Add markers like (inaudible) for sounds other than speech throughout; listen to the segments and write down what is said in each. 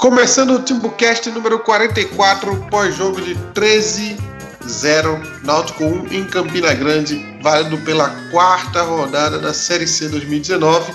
Começando o Timbucast número 44, pós-jogo de 13-0, Náutico 1 em Campina Grande, válido pela quarta rodada da Série C 2019.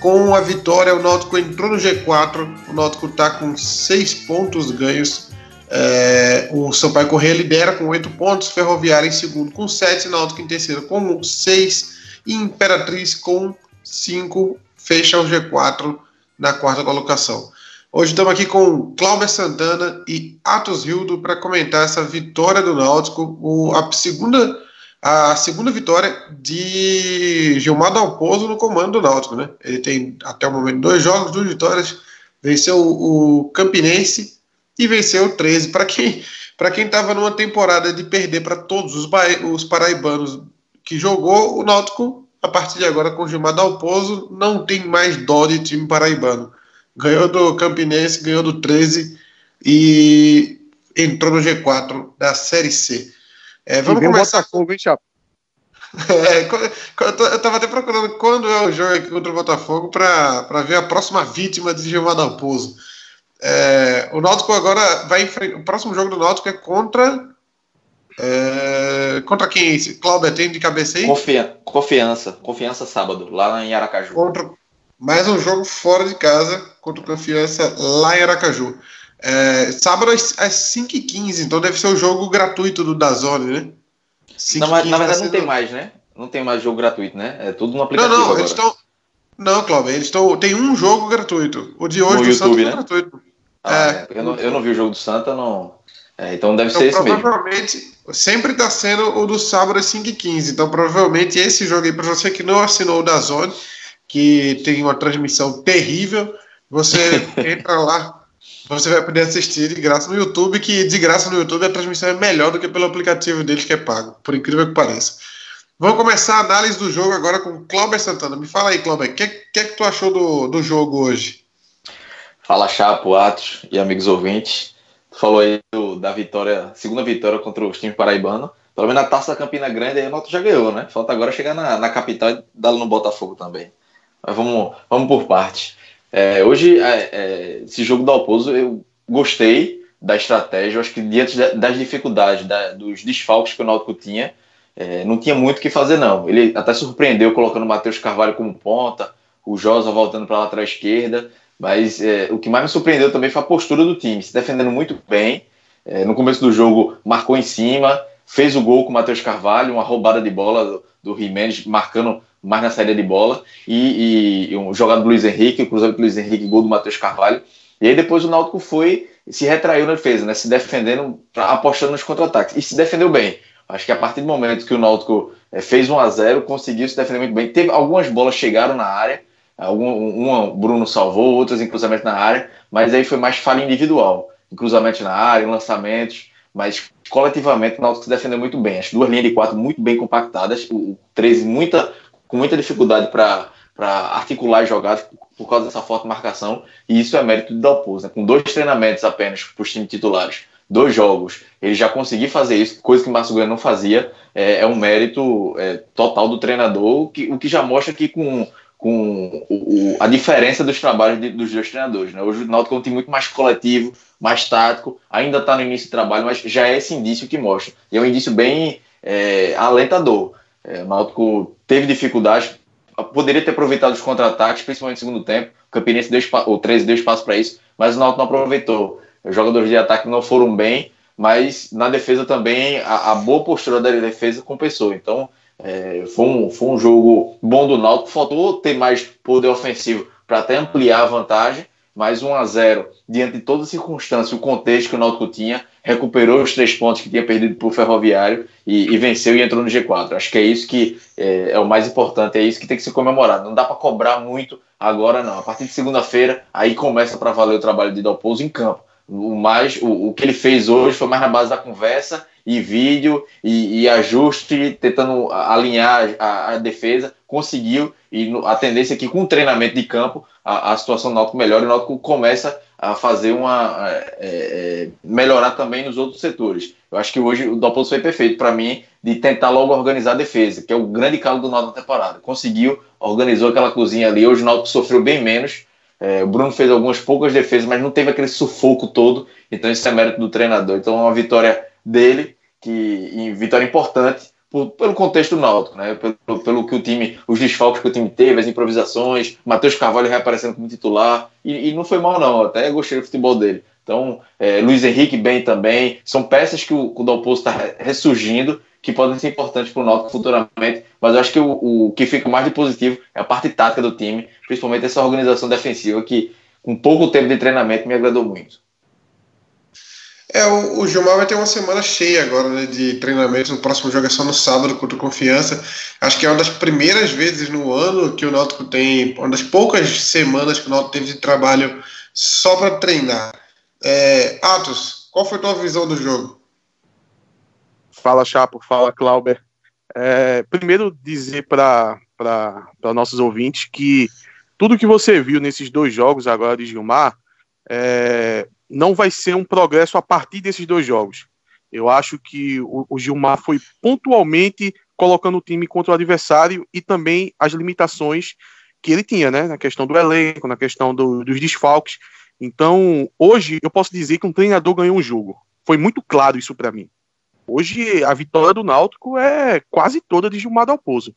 Com a vitória, o Náutico entrou no G4, o Náutico está com 6 pontos ganhos. É, o Sampaio Correia lidera com 8 pontos, Ferroviária em segundo com 7, Náutico em terceiro com 6 e Imperatriz com 5, fecha o G4 na quarta colocação. Hoje estamos aqui com Cláudio Santana e Atos Hildo para comentar essa vitória do Náutico, o, a, segunda, a segunda vitória de Gilmar Dalpozo no comando do Náutico. Né? Ele tem até o momento dois jogos, duas vitórias, venceu o, o Campinense e venceu 13. Para quem para quem estava numa temporada de perder para todos os, os paraibanos que jogou, o Náutico, a partir de agora com Gilmar Dalpozo, não tem mais dó de time paraibano ganhou do Campinense, ganhou do 13 e entrou no G4 da Série C. É, vamos começar. Botafogo, hein, Chapa? (laughs) É, eu estava até procurando quando é o jogo aqui contra o Botafogo para ver a próxima vítima de Gilmar Dalpozo. É, o Náutico agora vai enfrentar. O próximo jogo do Náutico é contra. É, contra quem? Cláudio tem de cabeça aí? confiança. Confiança sábado, lá em Aracaju. Contra, mais um jogo fora de casa contra o Confiança lá em Aracaju. É, sábado às, às 5h15, então deve ser o jogo gratuito do Dazone, né? Não, mas, na verdade tá não tem mais, né? Não tem mais jogo gratuito, né? É tudo no aplicativo. Não, não, agora. eles estão. Não, Cláudio, eles estão. Tem um jogo gratuito. O de hoje no do YouTube, é né? gratuito. Ah, é. é. Eu, não, eu não vi o jogo do Santa, não. É, então deve então, ser esse provavelmente, mesmo. Sempre está sendo o do sábado às 5h15. Então, provavelmente, esse jogo aí, para você que não assinou o Dazone, que tem uma transmissão terrível. Você (laughs) entra lá, você vai poder assistir de graça no YouTube, que de graça no YouTube a transmissão é melhor do que pelo aplicativo deles que é pago, por incrível que pareça. Vamos começar a análise do jogo agora com o Cláudio Santana. Me fala aí, Cláudio, o que, que é que tu achou do, do jogo hoje? Fala, Chapo, Atos e amigos ouvintes. Tu falou aí do, da vitória, segunda vitória contra os times paraibanos. Pelo menos na Taça Campina Grande aí o Noto já ganhou, né? Falta agora chegar na, na capital e dar no Botafogo também. Mas vamos, vamos por parte. É, hoje, é, é, esse jogo do Alpozo, eu gostei da estratégia. Eu acho que diante das dificuldades, da, dos desfalques que o Náutico tinha, é, não tinha muito o que fazer, não. Ele até surpreendeu colocando o Matheus Carvalho como ponta, o Josa voltando para a lateral esquerda. Mas é, o que mais me surpreendeu também foi a postura do time, se defendendo muito bem. É, no começo do jogo, marcou em cima, fez o gol com o Matheus Carvalho, uma roubada de bola do, do marcando mais na saída de bola, e, e um jogado do Luiz Henrique, o cruzamento do Luiz Henrique, gol do Matheus Carvalho. E aí depois o Náutico foi, se retraiu na defesa, né, se defendendo, apostando nos contra-ataques, e se defendeu bem. Acho que a partir do momento que o Náutico é, fez 1 a 0 conseguiu se defender muito bem. Teve algumas bolas chegaram na área, algum, uma o Bruno salvou, outras em cruzamento na área, mas aí foi mais falha individual, em cruzamento na área, em lançamentos, mas coletivamente o Náutico se defendeu muito bem. As duas linhas de quatro muito bem compactadas, o 13 muita com muita dificuldade para articular jogadas por causa dessa forte marcação, e isso é mérito do Dalpozo, né? com dois treinamentos apenas para os times titulares, dois jogos, ele já conseguiu fazer isso, coisa que o Márcio Goiano não fazia, é, é um mérito é, total do treinador, que, o que já mostra que com, com o, a diferença dos trabalhos de, dos dois treinadores. Né? Hoje o Náutico é um time muito mais coletivo, mais tático, ainda está no início do trabalho, mas já é esse indício que mostra, e é um indício bem é, alentador. É, o Náutico teve dificuldade, poderia ter aproveitado os contra-ataques, principalmente no segundo tempo. O Campinense deu espaço, o 13 deu espaço para isso, mas o Náutico não aproveitou. Os jogadores de ataque não foram bem, mas na defesa também a, a boa postura da defesa compensou. Então é, foi, um, foi um jogo bom do Náutico. Faltou ter mais poder ofensivo para até ampliar a vantagem, mas 1 a 0 diante de toda circunstância, o contexto que o Náutico tinha, recuperou os três pontos que tinha perdido para o Ferroviário e, e, venceu e entrou no G4. Acho que é isso que é, é, o mais importante, é isso que tem que ser comemorado. Não dá para cobrar muito agora, não. A partir de segunda-feira, aí começa para valer o trabalho de Dalpozo em campo. O, mais, o, o, que ele fez hoje foi mais na base da conversa e vídeo e, e ajuste, tentando alinhar a, a defesa. Conseguiu, e a tendência é que com o treinamento de campo a, a situação do Náutico melhora e o Náutico começa a fazer uma. É, é, melhorar também nos outros setores. Eu acho que hoje o Doppels foi perfeito para mim de tentar logo organizar a defesa, que é o grande calo do Náutico na temporada. Conseguiu, organizou aquela cozinha ali. Hoje o Náutico sofreu bem menos É, o Bruno fez algumas poucas defesas, mas não teve aquele sufoco todo. Então, isso é mérito do treinador. Então, é uma vitória dele, que vitória importante por, pelo contexto do Náutico, né? Pelo, pelo, que o time, os desfalques que o time teve, as improvisações, Matheus Carvalho reaparecendo como titular, e, e, não foi mal não, até gostei do futebol dele. Então, é, Luiz Henrique bem também, são peças que o, o Dalpozo está ressurgindo, que podem ser importantes para o Náutico futuramente, mas eu acho que o, o que fica mais de positivo é a parte tática do time, principalmente essa organização defensiva que, com pouco tempo de treinamento, me agradou muito. É, o, o Gilmar vai ter uma semana cheia agora né, de treinamento. No próximo jogo é só no sábado contra o Confiança. Acho que é uma das primeiras vezes no ano que o Náutico tem, uma das poucas semanas que o Náutico teve de trabalho só para treinar. É, Atos, qual foi a tua visão do jogo? Fala, Chapo. Fala, Clauber. É, primeiro, dizer para nossos ouvintes que tudo que você viu nesses dois jogos agora de Gilmar é, não vai ser um progresso a partir desses dois jogos. Eu acho que o, o Gilmar foi pontualmente colocando o time contra o adversário e também as limitações que ele tinha, né? Na questão do elenco, na questão do, dos desfalques. Então, hoje eu posso dizer que um treinador ganhou um jogo. Foi muito claro isso para mim. Hoje a vitória do Náutico é quase toda de Gilmar Dalpozo.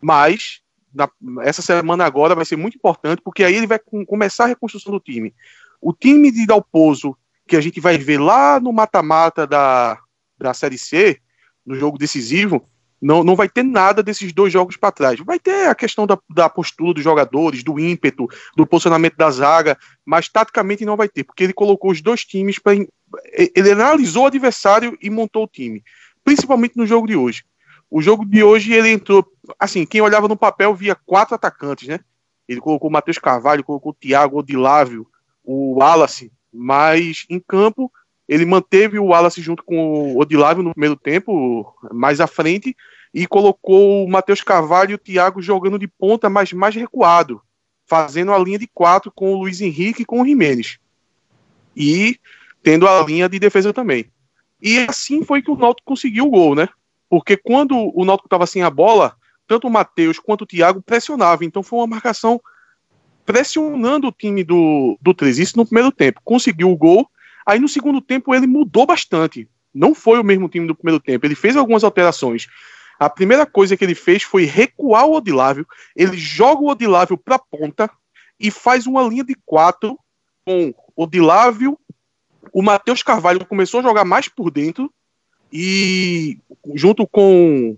Mas na, essa semana agora vai ser muito importante porque aí ele vai com, começar a reconstrução do time. O time de Dalpozo, que a gente vai ver lá no mata-mata da, da Série C, no jogo decisivo, não, não vai ter nada desses dois jogos para trás. Vai ter a questão da, da postura dos jogadores, do ímpeto, do posicionamento da zaga, mas taticamente não vai ter, porque ele colocou os dois times para. Ele analisou o adversário e montou o time, principalmente no jogo de hoje. O jogo de hoje ele entrou. Assim, quem olhava no papel via quatro atacantes, né? Ele colocou o Matheus Carvalho, colocou o Thiago Odilávio, o Wallace, mas em campo ele manteve o Wallace junto com o Odilávio no primeiro tempo, mais à frente, e colocou o Matheus Carvalho e o Thiago jogando de ponta, mas mais recuado, fazendo a linha de quatro com o Luiz Henrique e com o Jimenez. E tendo a linha de defesa também. E assim foi que o Náutico conseguiu o gol, né? Porque quando o Náutico estava sem a bola, tanto o Matheus quanto o Thiago pressionavam. Então foi uma marcação pressionando o time do, do 13. Isso no primeiro tempo. Conseguiu o gol. Aí no segundo tempo ele mudou bastante. Não foi o mesmo time do primeiro tempo. Ele fez algumas alterações. A primeira coisa que ele fez foi recuar o Odilávio. Ele joga o Odilávio para ponta e faz uma linha de quatro com o Odilávio. O Matheus Carvalho começou a jogar mais por dentro e junto com,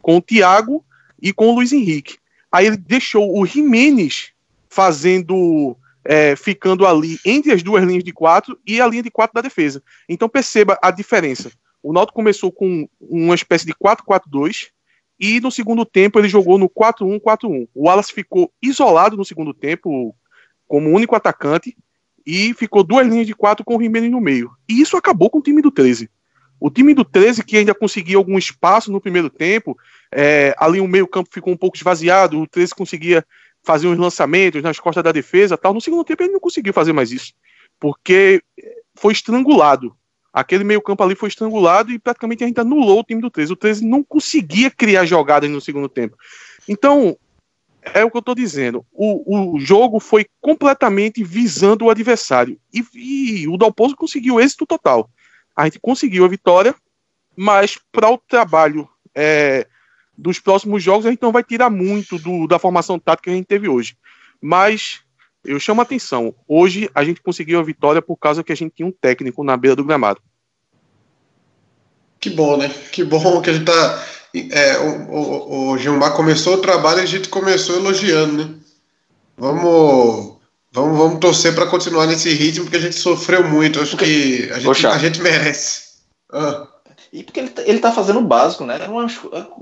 com o Thiago e com o Luiz Henrique. Aí ele deixou o Jimenez fazendo, é, ficando ali entre as duas linhas de quatro e a linha de quatro da defesa. Então perceba a diferença. O Náutico começou com uma espécie de 4-4-2 e no segundo tempo ele jogou no 4-1-4-1. O Wallace ficou isolado no segundo tempo como único atacante e ficou duas linhas de quatro com o Jimenez no meio. E isso acabou com o time do 13. O time do 13, que ainda conseguia algum espaço no primeiro tempo, é, ali o meio-campo ficou um pouco esvaziado, o 13 conseguia fazer uns lançamentos nas costas da defesa tal. No segundo tempo ele não conseguiu fazer mais isso, porque foi estrangulado. Aquele meio-campo ali foi estrangulado e praticamente a gente anulou o time do 13. O 13 não conseguia criar jogadas no segundo tempo. Então, é o que eu estou dizendo. O, o jogo foi completamente visando o adversário. E, e o Dalpozo conseguiu êxito total. A gente conseguiu a vitória, mas para o trabalho é, dos próximos jogos a gente não vai tirar muito do, da formação tática que a gente teve hoje. Mas eu chamo a atenção. Hoje a gente conseguiu a vitória por causa que a gente tinha um técnico na beira do gramado. Que bom, né? Que bom que a gente tá. É, o, o, o Gilmar começou o trabalho e a gente começou elogiando, né? Vamos, vamos, vamos torcer para continuar nesse ritmo, porque a gente sofreu muito. Acho que a gente, a gente merece. Ah. E porque ele, tá, ele tá fazendo o básico, né? Era uma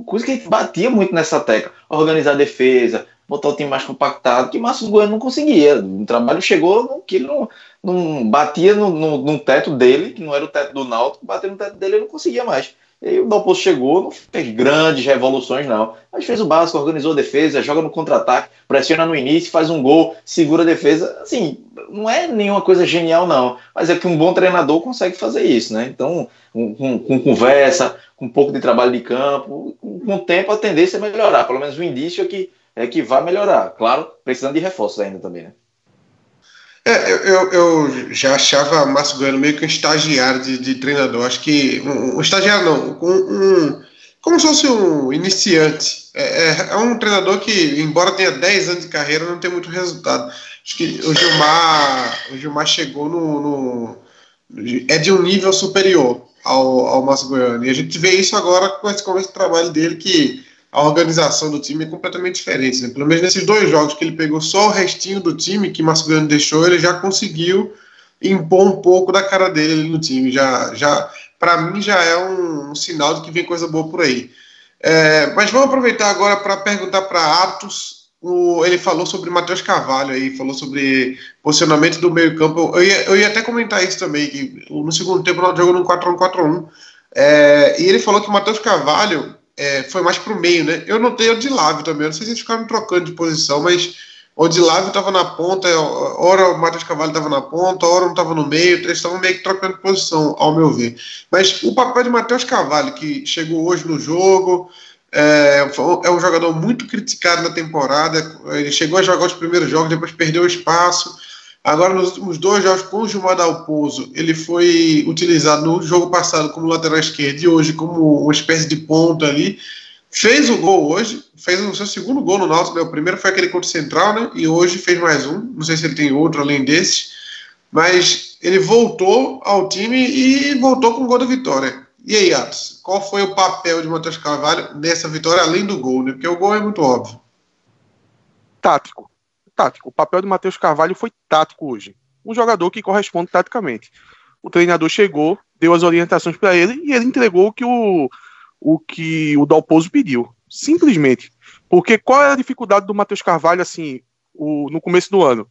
coisa que gente batia muito nessa tecla. Organizar a defesa, botar o time mais compactado, que Márcio Bueno não conseguia. O trabalho chegou que ele não, não batia no, no, no, teto dele, que não era o teto do Náutico, bater no teto dele ele não conseguia mais. E o Dalpozo chegou, não fez grandes revoluções, não. Mas fez o básico, organizou a defesa, joga no contra-ataque, pressiona no início, faz um gol, segura a defesa. Assim, não é nenhuma coisa genial, não. Mas é que um bom treinador consegue fazer isso, né? Então, com, conversa, com um pouco de trabalho de campo, com o tempo a tendência é melhorar. Pelo menos o indício é que, é que vai melhorar. Claro, precisando de reforços ainda também, né? É, eu, eu, já achava Márcio Goiano meio que um estagiário de, de treinador. Acho que. Um, um estagiário não, um, um, como se fosse um iniciante. É, é, é, um treinador que, embora tenha 10 anos de carreira, não tem muito resultado. Acho que o Gilmar, o Gilmar chegou no, no é de um nível superior ao, ao Márcio Goiano. E a gente vê isso agora com esse começo de trabalho dele, que a organização do time é completamente diferente. Né? Pelo menos nesses dois jogos que ele pegou só o restinho do time que Goiano deixou, ele já conseguiu impor um pouco da cara dele no time. Já, já para mim já é um, um, sinal de que vem coisa boa por aí. É, mas vamos aproveitar agora para perguntar para Atos o, ele falou sobre Matheus Carvalho aí, falou sobre posicionamento do meio-campo. Eu eu ia até comentar isso também, que no segundo tempo nós jogamos no 4-1-4-1. É, e ele falou que o Matheus Carvalho é, foi mais pro meio, né? Eu notei o de Lávio também. Eu não sei se eles ficaram trocando de posição, mas o de Lávio estava na ponta, hora o Matheus Carvalho estava na ponta, hora não estava no meio, eles estavam meio que trocando de posição, ao meu ver. Mas o papel de Matheus Carvalho, que chegou hoje no jogo, é, é um jogador muito criticado na temporada. Ele chegou a jogar os primeiros jogos, depois perdeu espaço. Agora, nos últimos dois jogos com o Gilmar Dalpozo, ele foi utilizado no jogo passado como lateral esquerdo e hoje como uma espécie de ponta ali. Fez o gol hoje, fez o seu segundo gol no Náutico. Né? O primeiro foi aquele contra o Central, né? E hoje fez mais um. Não sei se ele tem outro além desses. Mas ele voltou ao time e voltou com o gol da vitória. E aí, Atos, qual foi o papel de Matheus Carvalho nessa vitória, além do gol, né? Porque o gol é muito óbvio. Tático. Tático. O papel de Matheus Carvalho foi tático hoje. Um jogador que corresponde taticamente. O treinador chegou, deu as orientações para ele e ele entregou o que o, o que o Dalpozo pediu. Simplesmente. Porque qual era a dificuldade do Matheus Carvalho, assim, o, no começo do ano?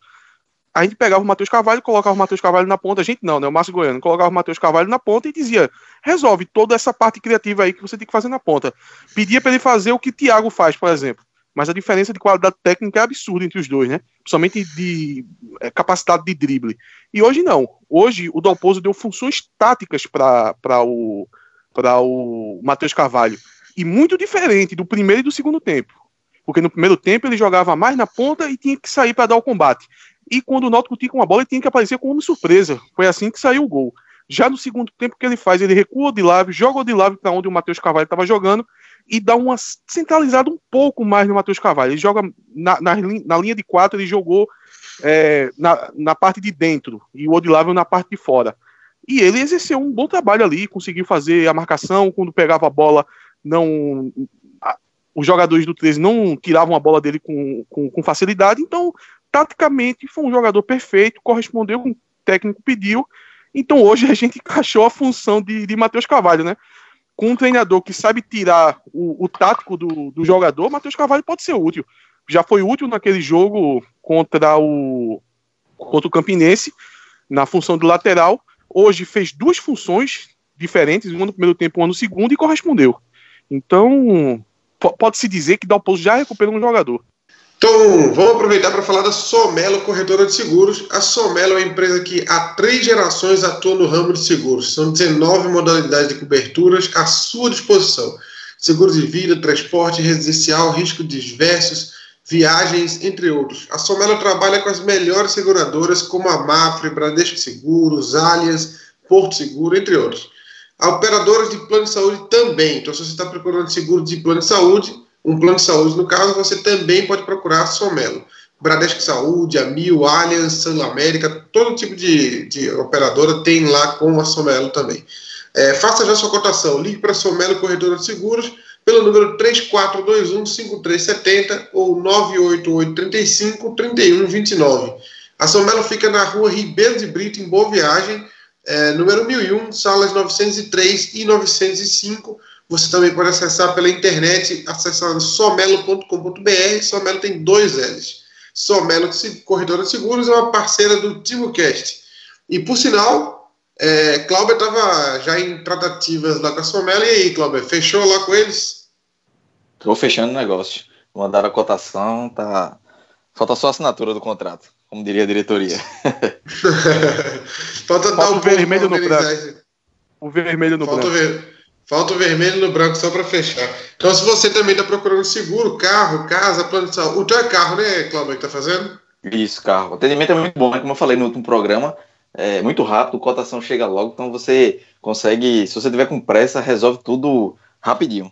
a gente pegava o Matheus Carvalho, colocava o Matheus Carvalho na ponta, a gente não, né? O Márcio Goiano colocava o Matheus Carvalho na ponta e dizia: resolve toda essa parte criativa aí que você tem que fazer na ponta. Pedia para ele fazer o que Thiago faz, por exemplo. Mas a diferença de qualidade técnica é absurda entre os dois, né? Principalmente de é, capacidade de drible. E hoje não. Hoje o Dalpozo deu funções táticas para o, o Matheus Carvalho. E muito diferente do primeiro e do segundo tempo. Porque no primeiro tempo ele jogava mais na ponta e tinha que sair para dar o combate. E quando o Náutico tinha com a bola, ele tinha que aparecer como surpresa. Foi assim que saiu o gol. Já no segundo tempo que ele faz, ele recua de lado, joga de lado para onde o Matheus Carvalho estava jogando e dá uma centralizada um pouco mais no Matheus Carvalho. Ele joga na, na, na, linha de quatro, ele jogou é, na, na parte de dentro e o Odilávio na parte de fora. E ele exerceu um bom trabalho ali, conseguiu fazer a marcação, quando pegava a bola, não os jogadores do 13 não tiravam a bola dele com, com, com facilidade, então taticamente foi um jogador perfeito, correspondeu com o técnico pediu. Então hoje a gente (laughs) encaixou a função de, de Matheus Carvalho, né? Com um treinador que sabe tirar o, o tático do, do jogador, Matheus Carvalho pode ser útil. Já foi útil naquele jogo contra o, contra o Campinense, na função de lateral. Hoje fez duas funções diferentes, uma no primeiro tempo, uma no segundo, e correspondeu. Então, pode-se dizer que Dalpozo já recuperou um jogador. Então, vamos aproveitar para falar da Somelo Corretora de Seguros. A Somelo é uma empresa que há três gerações atua no ramo de seguros. São 19 modalidades de coberturas à sua disposição. Seguros de vida, transporte residencial, riscos diversos, viagens, entre outros. A Somelo trabalha com as melhores seguradoras como a Mafre, Bradesco Seguros, Allianz, Porto Seguro, entre outros. A operadoras de plano de saúde também. Então, se você está procurando seguro de plano de saúde, um plano de saúde, no caso, você também pode procurar a Somelo. Bradesco Saúde, a Mil, Allianz, Sul América, todo tipo de, de operadora tem lá com a Somelo também. É, faça já sua cotação. Ligue para a Somelo Corretora de Seguros pelo número 3421-5370 ou 988-35-3129. A Somelo fica na rua Ribeiro de Brito, em Boa Viagem, é, número 1001, salas 903 e 905 você também pode acessar pela internet, acessando somelo.com.br. Somelo tem dois L's. Somelo Corretora de Seguros é uma parceira do TimoCast. E por sinal, é, Cláudio estava já em tratativas lá com a Somelo. E aí, Cláudio, fechou lá com eles? Estou fechando o negócio. Mandaram a cotação, tá. Falta só a assinatura do contrato, como diria a diretoria. (laughs) Falta dar o vermelho no branco. O vermelho no Falta branco. Ver... Falta o vermelho no branco só para fechar. Então, se você também está procurando seguro, carro, casa, plano de saúde. O teu é carro, né, Cláudio, que está fazendo? Isso, carro. O atendimento é muito bom, né? Como eu falei no último programa, é muito rápido, cotação chega logo, então você consegue, se você tiver com pressa, resolve tudo rapidinho.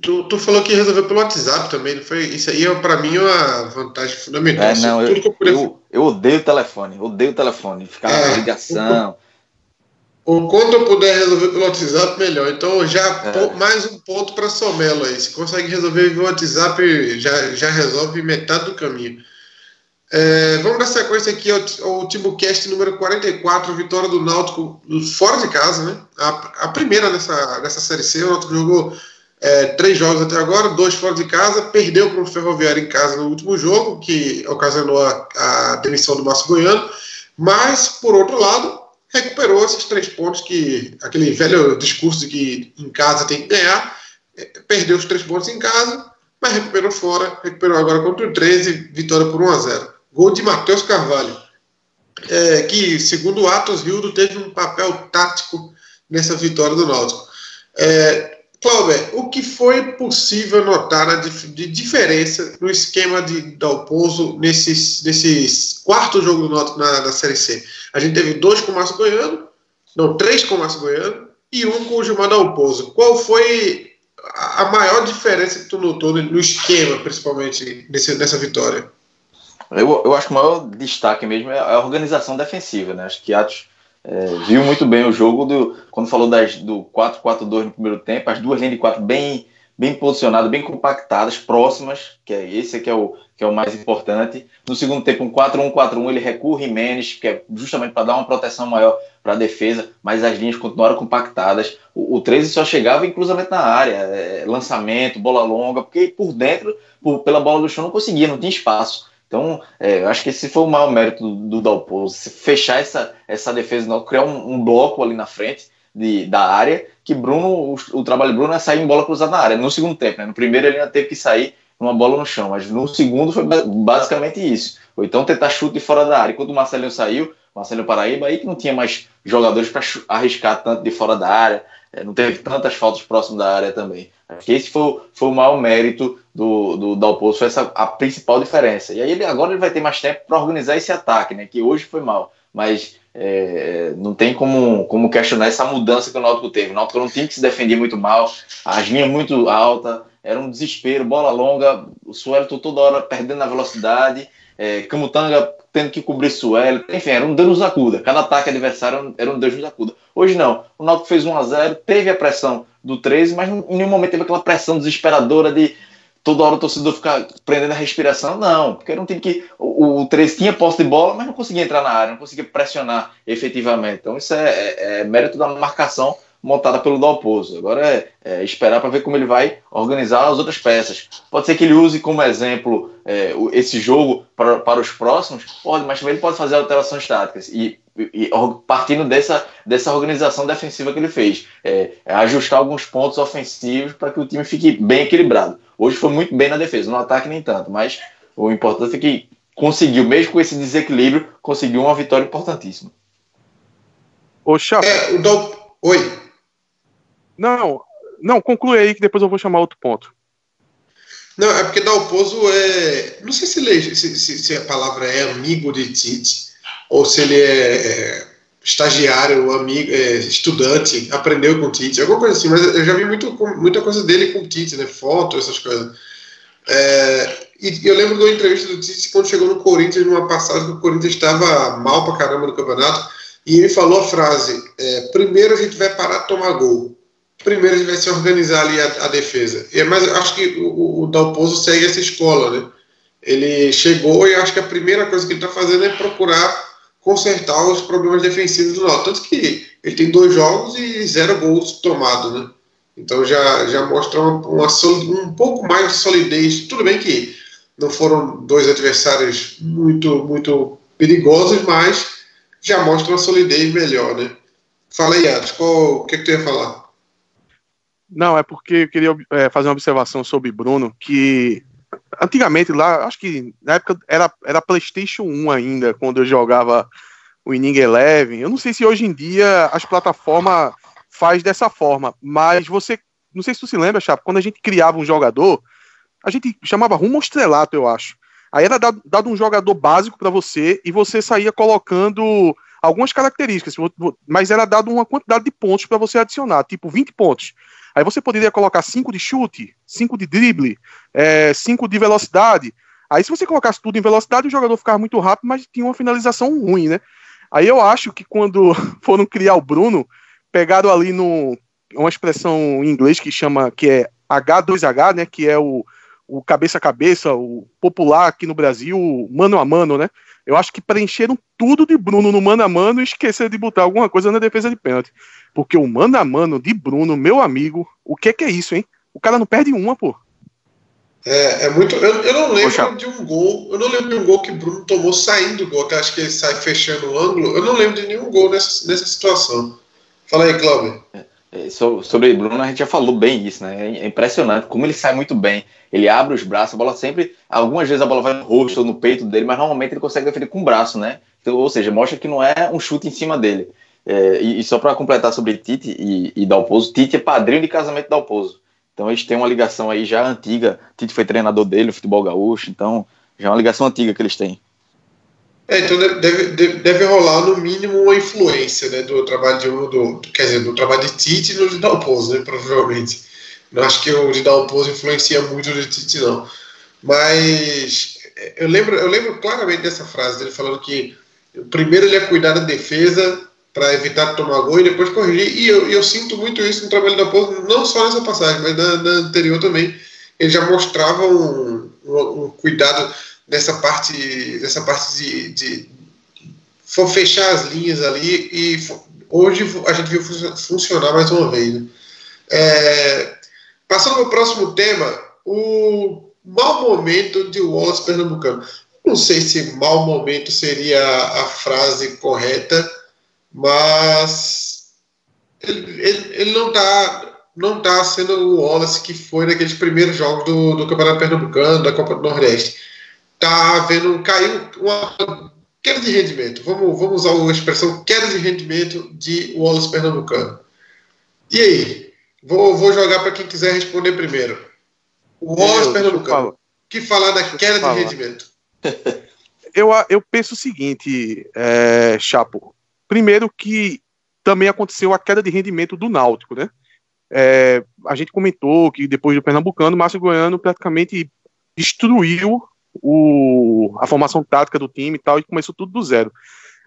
Tu, tu falou que resolveu pelo WhatsApp também, não foi? Isso aí é para mim uma vantagem fundamental. É, não, eu, eu, eu, eu, odeio o telefone, odeio o telefone, ficar é, ligação. O quanto eu puder resolver pelo WhatsApp, melhor. Então, já é. mais um ponto para Somelo aí. Se consegue resolver via WhatsApp, já, já resolve metade do caminho. É, vamos dar sequência aqui ao, ao Timbucast número 44, vitória do Náutico fora de casa, né? A, a primeira nessa, nessa Série C. O Náutico jogou é, três jogos até agora, dois fora de casa, perdeu para o Ferroviário em casa no último jogo, que ocasionou a, a demissão do Márcio Goiano. Mas, por outro lado, recuperou esses três pontos que aquele velho discurso de que em casa tem que ganhar, é, perdeu os três pontos em casa, mas recuperou fora, recuperou agora contra o 13, vitória por 1 a 0. Gol de Matheus Carvalho, é, que segundo o Atos Rildo teve um papel tático nessa vitória do Náutico. É, Cláudio, o que foi possível notar de diferença no esquema de Dalpozo nesses, nesses quarto jogo do Náutico na, na Série C? A gente teve dois com o Márcio Goiano, não, três com o Márcio Goiano e um com o Gilmar Dalpozo. Qual foi a maior diferença que tu notou no esquema, principalmente nesse, nessa vitória? Eu, eu acho que o maior destaque mesmo é a organização defensiva, né? Acho que Atos é, viu muito bem o jogo do, quando falou das, do 4-4-2 no primeiro tempo, as duas linhas de quatro bem, bem posicionadas, bem compactadas, próximas, que é esse que é o, que é o mais importante. No segundo tempo, um 4-1-4-1, ele recua o que é justamente para dar uma proteção maior para a defesa, mas as linhas continuaram compactadas. O, o 13 só chegava em cruzamento na área, é, lançamento, bola longa, porque por dentro, por, pela bola do chão, não conseguia, não tinha espaço. Então, é, eu acho que esse foi o maior mérito do, do Dalpozo, fechar essa, essa defesa, não, criar um, um, bloco ali na frente de, da área, que Bruno, o, o, trabalho de Bruno é sair em bola cruzada na área, no segundo tempo. Né? No primeiro ele ainda teve que sair uma bola no chão, mas no segundo foi basicamente isso. Ou então tentar chute de fora da área. Enquanto o Marcelinho saiu, Marcelinho Paraíba, aí que não tinha mais jogadores para arriscar tanto de fora da área, não teve tantas faltas próximo da área também. Acho que esse foi, foi o maior mérito do, do Dalpozo, foi essa a principal diferença. E aí ele, agora ele vai ter mais tempo para organizar esse ataque, né? Que hoje foi mal. Mas é, não tem como, como questionar essa mudança que o Náutico teve. O Náutico não tinha que se defender muito mal, as linhas muito altas, era um desespero, bola longa, o Suelton toda hora perdendo na velocidade, é, Camutanga tendo que cobrir Suelo, enfim, era um Deus nos acuda. Cada ataque adversário era um Deus nos acuda. Hoje não, o Náutico fez 1 a 0 teve a pressão do 13, mas em nenhum momento teve aquela pressão desesperadora de toda hora o torcedor ficar prendendo a respiração. Não, porque era um time que o, o 13 tinha posse de bola, mas não conseguia entrar na área, não conseguia pressionar efetivamente. Então isso é, é, é mérito da marcação montada pelo Dalpozo. Agora é, é esperar para ver como ele vai organizar as outras peças. Pode ser que ele use como exemplo é, esse jogo para, para os próximos, pode, mas também ele pode fazer alterações táticas. E e, partindo dessa, dessa organização defensiva que ele fez, é, é ajustar alguns pontos ofensivos para que o time fique bem equilibrado. Hoje foi muito bem na defesa, no ataque nem tanto, mas o importante é que conseguiu, mesmo com esse desequilíbrio, conseguiu uma vitória importantíssima. Chapa. É, o Dal... Oi. Não, não, conclui aí que depois eu vou chamar outro ponto. Não, é porque Dalpozo é. Não sei se, se, se, se a palavra é amigo de Tite ou se ele é, é estagiário, amigo, é, estudante, aprendeu com Tite, alguma coisa assim, mas eu já vi muito, muita coisa dele com Tite, né? Foto, essas coisas. É, e eu lembro da entrevista do Tite quando chegou no Corinthians, numa passagem que o Corinthians estava mal pra caramba no campeonato, e ele falou a frase: é, primeiro a gente vai parar de tomar gol. Primeiro gente vai se organizar ali a, a defesa. E, mas eu acho que o, o Dalpozo segue essa escola, né? Ele chegou e acho que a primeira coisa que ele está fazendo é procurar consertar os problemas defensivos do Náutico. Tanto que ele tem dois jogos e zero gols tomados, né? Então já, já mostra uma, uma, um pouco mais de solidez. Tudo bem que não foram dois adversários muito, muito perigosos, mas já mostra uma solidez melhor, né? Fala aí, Atos, qual, o que, é que tu ia falar? Não, é porque eu queria é, fazer uma observação sobre Bruno, que antigamente lá, acho que na época era, era PlayStation 1 ainda, quando eu jogava o Inning Eleven. Eu não sei se hoje em dia as plataformas faz dessa forma, mas você, não sei se tu se lembra, Chapo, quando a gente criava um jogador, a gente chamava rumo estrelato, eu acho. Aí era dado, dado um jogador básico para você e você saía colocando algumas características, mas era dado uma quantidade de pontos para você adicionar, tipo 20 pontos. Aí você poderia colocar 5 de chute, 5 de drible, 5 é, de velocidade. Aí se você colocasse tudo em velocidade, o jogador ficava muito rápido, mas tinha uma finalização ruim, né? Aí eu acho que quando (laughs) foram criar o Bruno, pegaram ali no uma expressão em inglês que chama que é H2H, né, que é o, o cabeça a cabeça, o popular aqui no Brasil, mano a mano, né? Eu acho que preencheram tudo de Bruno no mano a mano e esqueceram de botar alguma coisa na defesa de pênalti. Porque o mano a mano de Bruno, meu amigo, o que, que é isso, hein? O cara não perde uma, pô. É, é muito. Eu, eu não lembro Poxa. de um gol. Eu não lembro de um gol que Bruno tomou saindo do gol, que acho que ele sai fechando o ângulo. Eu não lembro de nenhum gol nessa, nessa situação. Fala aí, Cláudio. É, é sobre Bruno, a gente já falou bem isso, né? É impressionante como ele sai muito bem. Ele abre os braços, a bola sempre. Algumas vezes a bola vai no rosto ou no peito dele, mas normalmente ele consegue defender com o braço, né? Então, ou seja, mostra que não é um chute em cima dele. É, e, e, só para completar sobre Tite e, e Dalpozo, Tite é padrinho de casamento de Dalpozo. Então eles têm uma ligação aí já antiga. Tite foi treinador dele no futebol gaúcho, então já é uma ligação antiga que eles têm. É, então deve, deve, deve rolar no mínimo uma influência né, do trabalho de um, do, quer dizer, do trabalho de Tite e no de Dalpozo, né, provavelmente. Não acho que o de Dalpozo influencia muito o de Tite, não. Mas eu lembro, eu lembro claramente dessa frase dele falando que primeiro ele ia cuidar da defesa para evitar tomar gol e depois corrigir. E eu, eu sinto muito isso no trabalho da Porto, não só nessa passagem, mas na, na anterior também. Ele já mostrava um, um, um, cuidado nessa parte, nessa parte de, de, de fechar as linhas ali e hoje a gente viu funcionar mais uma vez. Né? É, passando para o próximo tema, o mau momento de Wallace Pernambucano. Não sei se mau momento seria a frase correta, mas ele, ele, ele não está não tá sendo o Wallace que foi naqueles primeiros jogos do, do Campeonato Pernambucano, da Copa do Nordeste. Tá vendo, caiu uma queda de rendimento. Vamos, vamos usar a expressão queda de rendimento de Wallace Pernambucano. E aí? Vou, vou jogar para quem quiser responder primeiro. O Wallace Pernambucano. que falar da queda de rendimento? (laughs) Eu, eu penso o seguinte, é, Chapo. Primeiro que também aconteceu a queda de rendimento do Náutico, né? É, a gente comentou que depois do Pernambucano, o Márcio Goiano praticamente destruiu o, a formação tática do time e tal, e começou tudo do zero.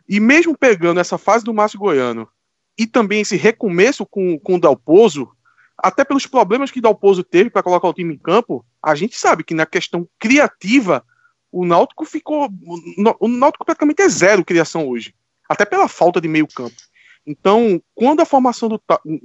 E mesmo pegando essa fase do Márcio Goiano e também esse recomeço com, com o Dalpozo, até pelos problemas que o Dalpozo teve para colocar o time em campo, a gente sabe que na questão criativa, o Náutico ficou. O Náutico praticamente é zero criação hoje até pela falta de meio campo. Então, quando a formação, do,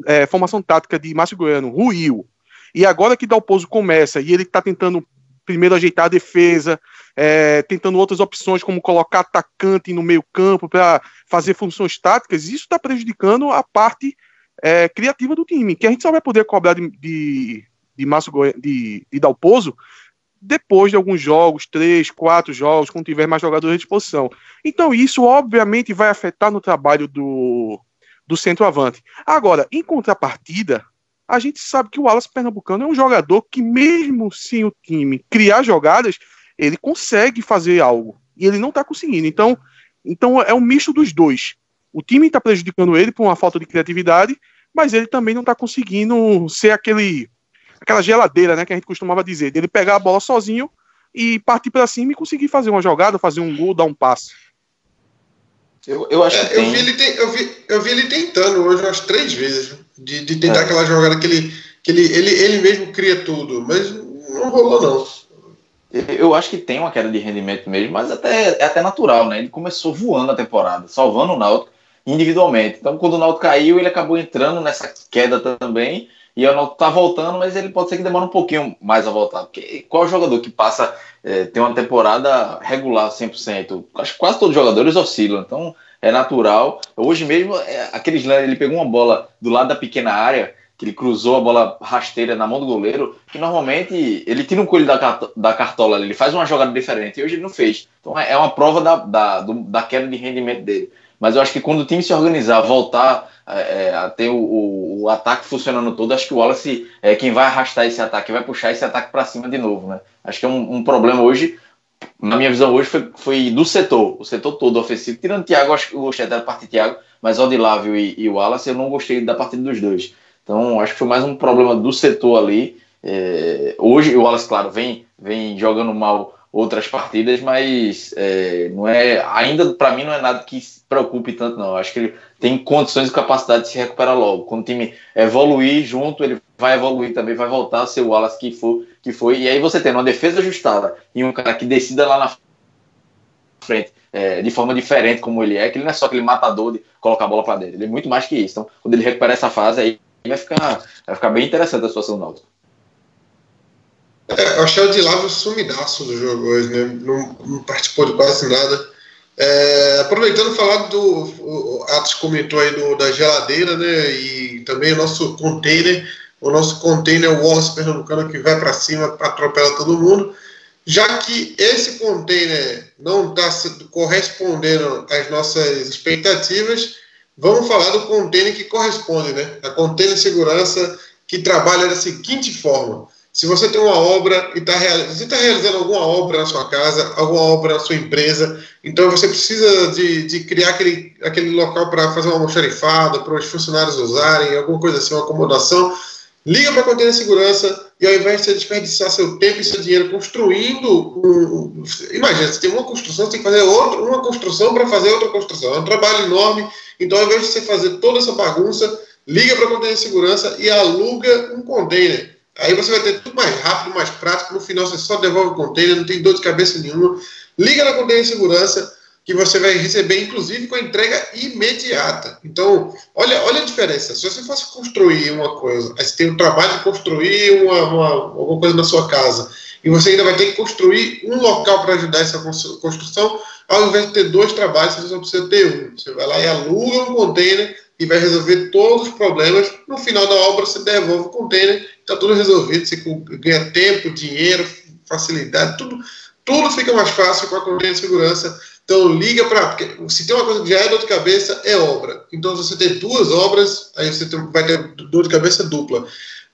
é, formação tática de Márcio Goiano ruiu, e agora que Dalpozo começa e ele está tentando primeiro ajeitar a defesa, é, tentando outras opções, como colocar atacante no meio campo para fazer funções táticas, isso está prejudicando a parte é, criativa do time, que a gente só vai poder cobrar de, de, de, Márcio de, de Dalpozo depois de alguns jogos, três, quatro jogos, quando tiver mais jogadores à disposição. Então, isso obviamente vai afetar no trabalho do, do centroavante. Agora, em contrapartida, a gente sabe que o Wallace Pernambucano é um jogador que, mesmo sem o time criar jogadas, ele consegue fazer algo. E ele não está conseguindo. Então, então, é um misto dos dois. O time está prejudicando ele por uma falta de criatividade, mas ele também não está conseguindo ser aquele aquela geladeira, né, que a gente costumava dizer, dele pegar a bola sozinho e partir para cima e conseguir fazer uma jogada, fazer um gol, dar um passe. Eu, eu acho é, que tem. Eu vi, ele tem, eu, vi, eu vi ele tentando hoje umas três vezes, de, de tentar é. aquela jogada que, ele, que ele, ele, ele mesmo cria tudo, mas não rolou não. Eu acho que tem uma queda de rendimento mesmo, mas até, é até natural, né? Ele começou voando a temporada, salvando o Náutico individualmente. Então, quando o Náutico caiu, ele acabou entrando nessa queda também e o Náutico tá voltando, mas ele pode ser que demore um pouquinho mais a voltar. Porque qual jogador que passa, é, tem uma temporada regular 100%? Acho que quase todos os jogadores oscilam, então é natural. Hoje mesmo, é, aquele slam, ele pegou uma bola do lado da pequena área, que ele cruzou a bola rasteira na mão do goleiro, que normalmente ele tira um coelho da, cartola, ele faz uma jogada diferente, e hoje ele não fez. Então é, é uma prova da, da, do, da queda de rendimento dele. Mas eu acho que quando o time se organizar, voltar é, é, ter o, o, o, ataque funcionando todo, acho que o Wallace é quem vai arrastar esse ataque, vai puxar esse ataque para cima de novo, né? Acho que é um, um, problema hoje na minha visão hoje, foi, foi do setor, o setor todo ofensivo. Tirando o Thiago, acho que eu gostei da parte de Thiago, mas Odilávio e, e o Wallace eu não gostei da partida dos dois. Então, acho que foi mais um problema do setor ali. É, hoje, o Wallace, claro, vem, vem jogando mal outras partidas, mas é, não é ainda para mim não é nada que se preocupe tanto não. Acho que ele tem condições e capacidade de se recuperar logo. Quando o time evoluir junto, ele vai evoluir também, vai voltar a ser o Wallace que for, que foi. E aí você tem uma defesa ajustada e um cara que decida lá na frente é, de forma diferente como ele é, que ele não é só aquele matador de colocar a bola para dentro. Ele é muito mais que isso. Então, quando ele recuperar essa fase aí vai ficar vai ficar bem interessante a situação do Náutico. É, eu achei o de Lávio sumidaço do jogo hoje, né? Não, não participou de quase nada. É, aproveitando falar do. O Atos comentou aí do, da geladeira, né? E também o nosso container, o nosso container o Wallace Pernambucano que vai para cima, atropela todo mundo. Já que esse container não está correspondendo às nossas expectativas, vamos falar do container que corresponde, né? A container segurança que trabalha da seguinte forma se você tem uma obra e está realizando, tá realizando alguma obra na sua casa, alguma obra na sua empresa, então você precisa de, de criar aquele, aquele local para fazer uma almoxarifada, para os funcionários usarem, alguma coisa assim, uma acomodação, liga para a Container Segurança e ao invés de você desperdiçar seu tempo e seu dinheiro construindo um, imagina, você tem uma construção, você tem que fazer outra, uma construção para fazer outra construção. É um trabalho enorme. Então, ao invés de você fazer toda essa bagunça, liga para a Container Segurança e aluga um container. Aí você vai ter tudo mais rápido, mais prático. No final você só devolve o container, não tem dor de cabeça nenhuma. Liga na container de segurança que você vai receber, inclusive, com a entrega imediata. Então, olha, olha a diferença. Se você fosse construir uma coisa, aí você tem o trabalho de construir uma, uma, alguma coisa na sua casa, e você ainda vai ter que construir um local para ajudar essa construção, ao invés de ter dois trabalhos, você só precisa ter um. Você vai lá e aluga um container e vai resolver todos os problemas. No final da obra, você devolve o container está tudo resolvido, você ganha tempo, dinheiro, facilidade, tudo, tudo fica mais fácil com a container de segurança. Então liga para. Se tem uma coisa que já é dor de cabeça, é obra. Então, se você tem duas obras, aí você vai ter dor de cabeça dupla.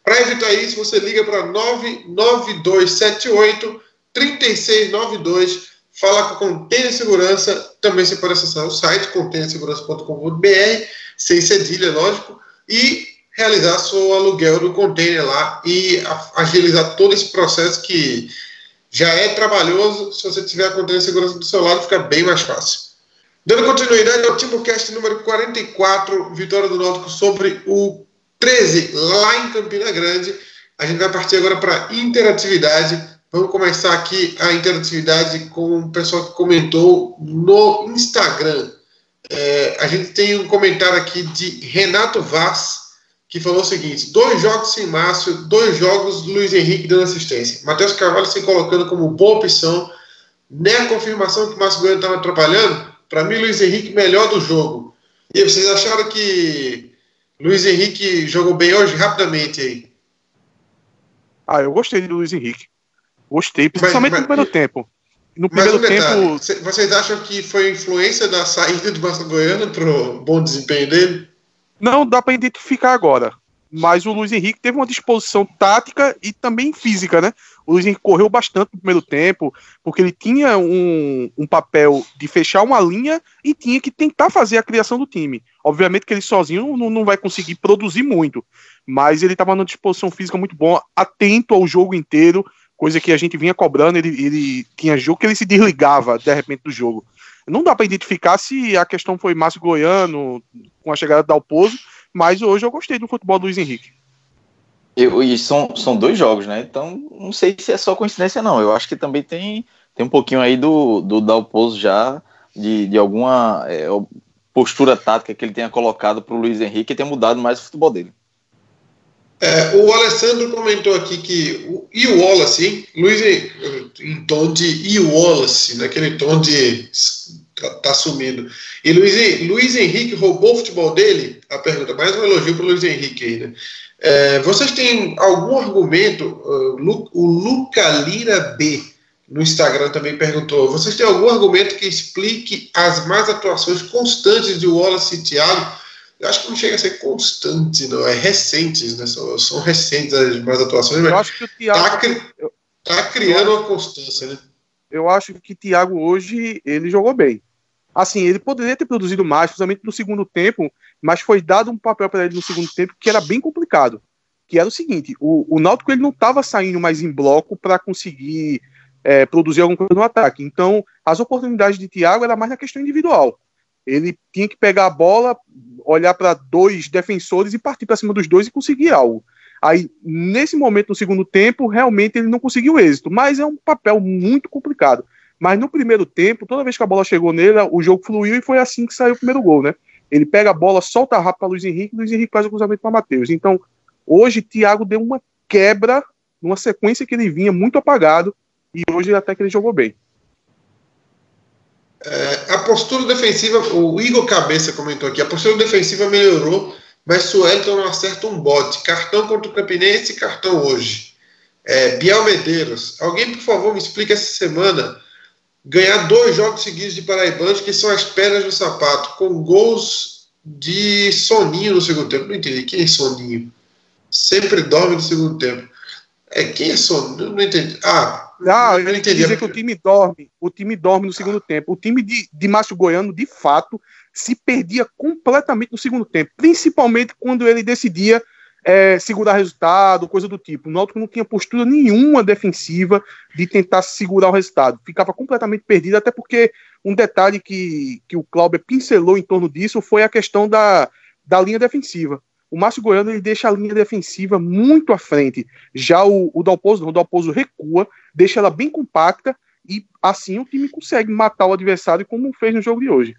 Para evitar isso, você liga para 99278 3692. Fala com a Container Segurança. Também você pode acessar o site containersegurança.com.br, sem cedilha, lógico. E realizar seu aluguel do container lá e agilizar todo esse processo que já é trabalhoso. Se você tiver a container de segurança do seu lado, fica bem mais fácil. Dando continuidade ao TimbuCast número 44, vitória do Náutico sobre o 13, lá em Campina Grande. A gente vai partir agora para interatividade. Vamos começar aqui a interatividade com o pessoal que comentou no Instagram. É, a gente tem um comentário aqui de Renato Vaz que falou o seguinte: dois jogos sem Márcio, dois jogos Luiz Henrique dando assistência. Matheus Carvalho se colocando como boa opção. A confirmação que o Márcio Goiano estava atrapalhando. Para mim, Luiz Henrique melhor do jogo. E vocês acharam que Luiz Henrique jogou bem hoje? Rapidamente aí. Ah, eu gostei do Luiz Henrique. Gostei, principalmente mas, mas, no primeiro tempo. No primeiro um tempo. Vocês acham que foi influência da saída do Márcio Goiano para o bom desempenho dele? Não dá para identificar agora. Mas o Luiz Henrique teve uma disposição tática e também física, né? O Luiz Henrique correu bastante no primeiro tempo, porque ele tinha um, um papel de fechar uma linha e tinha que tentar fazer a criação do time. Obviamente que ele sozinho não, não vai conseguir produzir muito, mas ele estava numa disposição física muito boa, atento ao jogo inteiro, coisa que a gente vinha cobrando. Ele, ele tinha jogo que ele se desligava de repente do jogo. Não dá para identificar se a questão foi Márcio Goiano com a chegada da Alpozo, mas hoje eu gostei do futebol do Luiz Henrique. Eu, e são, são dois jogos, né? Então não sei se é só coincidência, não. Eu acho que também tem, tem um pouquinho aí do, do Dalpozo já, de, de alguma é, postura tática que ele tenha colocado para o Luiz Henrique e tenha mudado mais o futebol dele. É, o Alessandro comentou aqui que o, e Wallace, Luiz, em tom de e Wallace, naquele tom de tá, tá sumindo. E Luiz, Luiz Henrique roubou o futebol dele? A pergunta, mais um elogio para o Luiz Henrique aí, né? É, vocês têm algum argumento? Uh, o Luca Lira B no Instagram também perguntou: vocês têm algum argumento que explique as más atuações constantes de Wallace e Thiago? Eu acho que não chega a ser constante, não. É recentes, né? São, são recentes as más atuações, mas eu acho que o Thiago... tá, cri... tá criando uma constância, né? eu acho que Thiago hoje ele jogou bem. Assim, ele poderia ter produzido mais, principalmente no segundo tempo, mas foi dado um papel para ele no segundo tempo que era bem complicado. Que era o seguinte: o, o Náutico ele não estava saindo mais em bloco para conseguir é, produzir alguma coisa no ataque. Então, as oportunidades de Thiago era mais na questão individual. Ele tinha que pegar a bola, olhar para dois defensores e partir para cima dos dois e conseguir algo. Aí, nesse momento, no segundo tempo, realmente ele não conseguiu êxito, mas é um papel muito complicado. Mas no primeiro tempo, toda vez que a bola chegou nele, o jogo fluiu e foi assim que saiu o primeiro gol, né? Ele pega a bola, solta rápido para Luiz Henrique, Luiz Henrique faz o cruzamento para Matheus. Então, hoje, Thiago deu uma quebra numa sequência que ele vinha muito apagado e hoje até que ele jogou bem. É, a postura defensiva, o Igor Cabeça comentou aqui, a postura defensiva melhorou mas Suelton não acerta um bote. Cartão contra o Campinense cartão hoje. É, Biel Medeiros, alguém por favor me explique essa semana ganhar dois jogos seguidos de Paraibanos que são as pedras do sapato, com gols de Soninho no segundo tempo. Não entendi. Quem é Soninho? Sempre dorme no segundo tempo. É, quem é Soninho? Não entendi. Ah, não, eu entendi. dizer que o time dorme, o time dorme no segundo tempo. O time de, de Márcio Goiano, de fato, se perdia completamente no segundo tempo, principalmente quando ele decidia é, segurar resultado, coisa do tipo. O Náutico não tinha postura nenhuma defensiva de tentar segurar o resultado. Ficava completamente perdido, até porque um detalhe que, que o Cláudio pincelou em torno disso foi a questão da, da linha defensiva. O Márcio Goiano ele deixa a linha defensiva muito à frente. Já o, o Dalpozo não, o Dalpozo recua, deixa ela bem compacta e assim o time consegue matar o adversário como fez no jogo de hoje.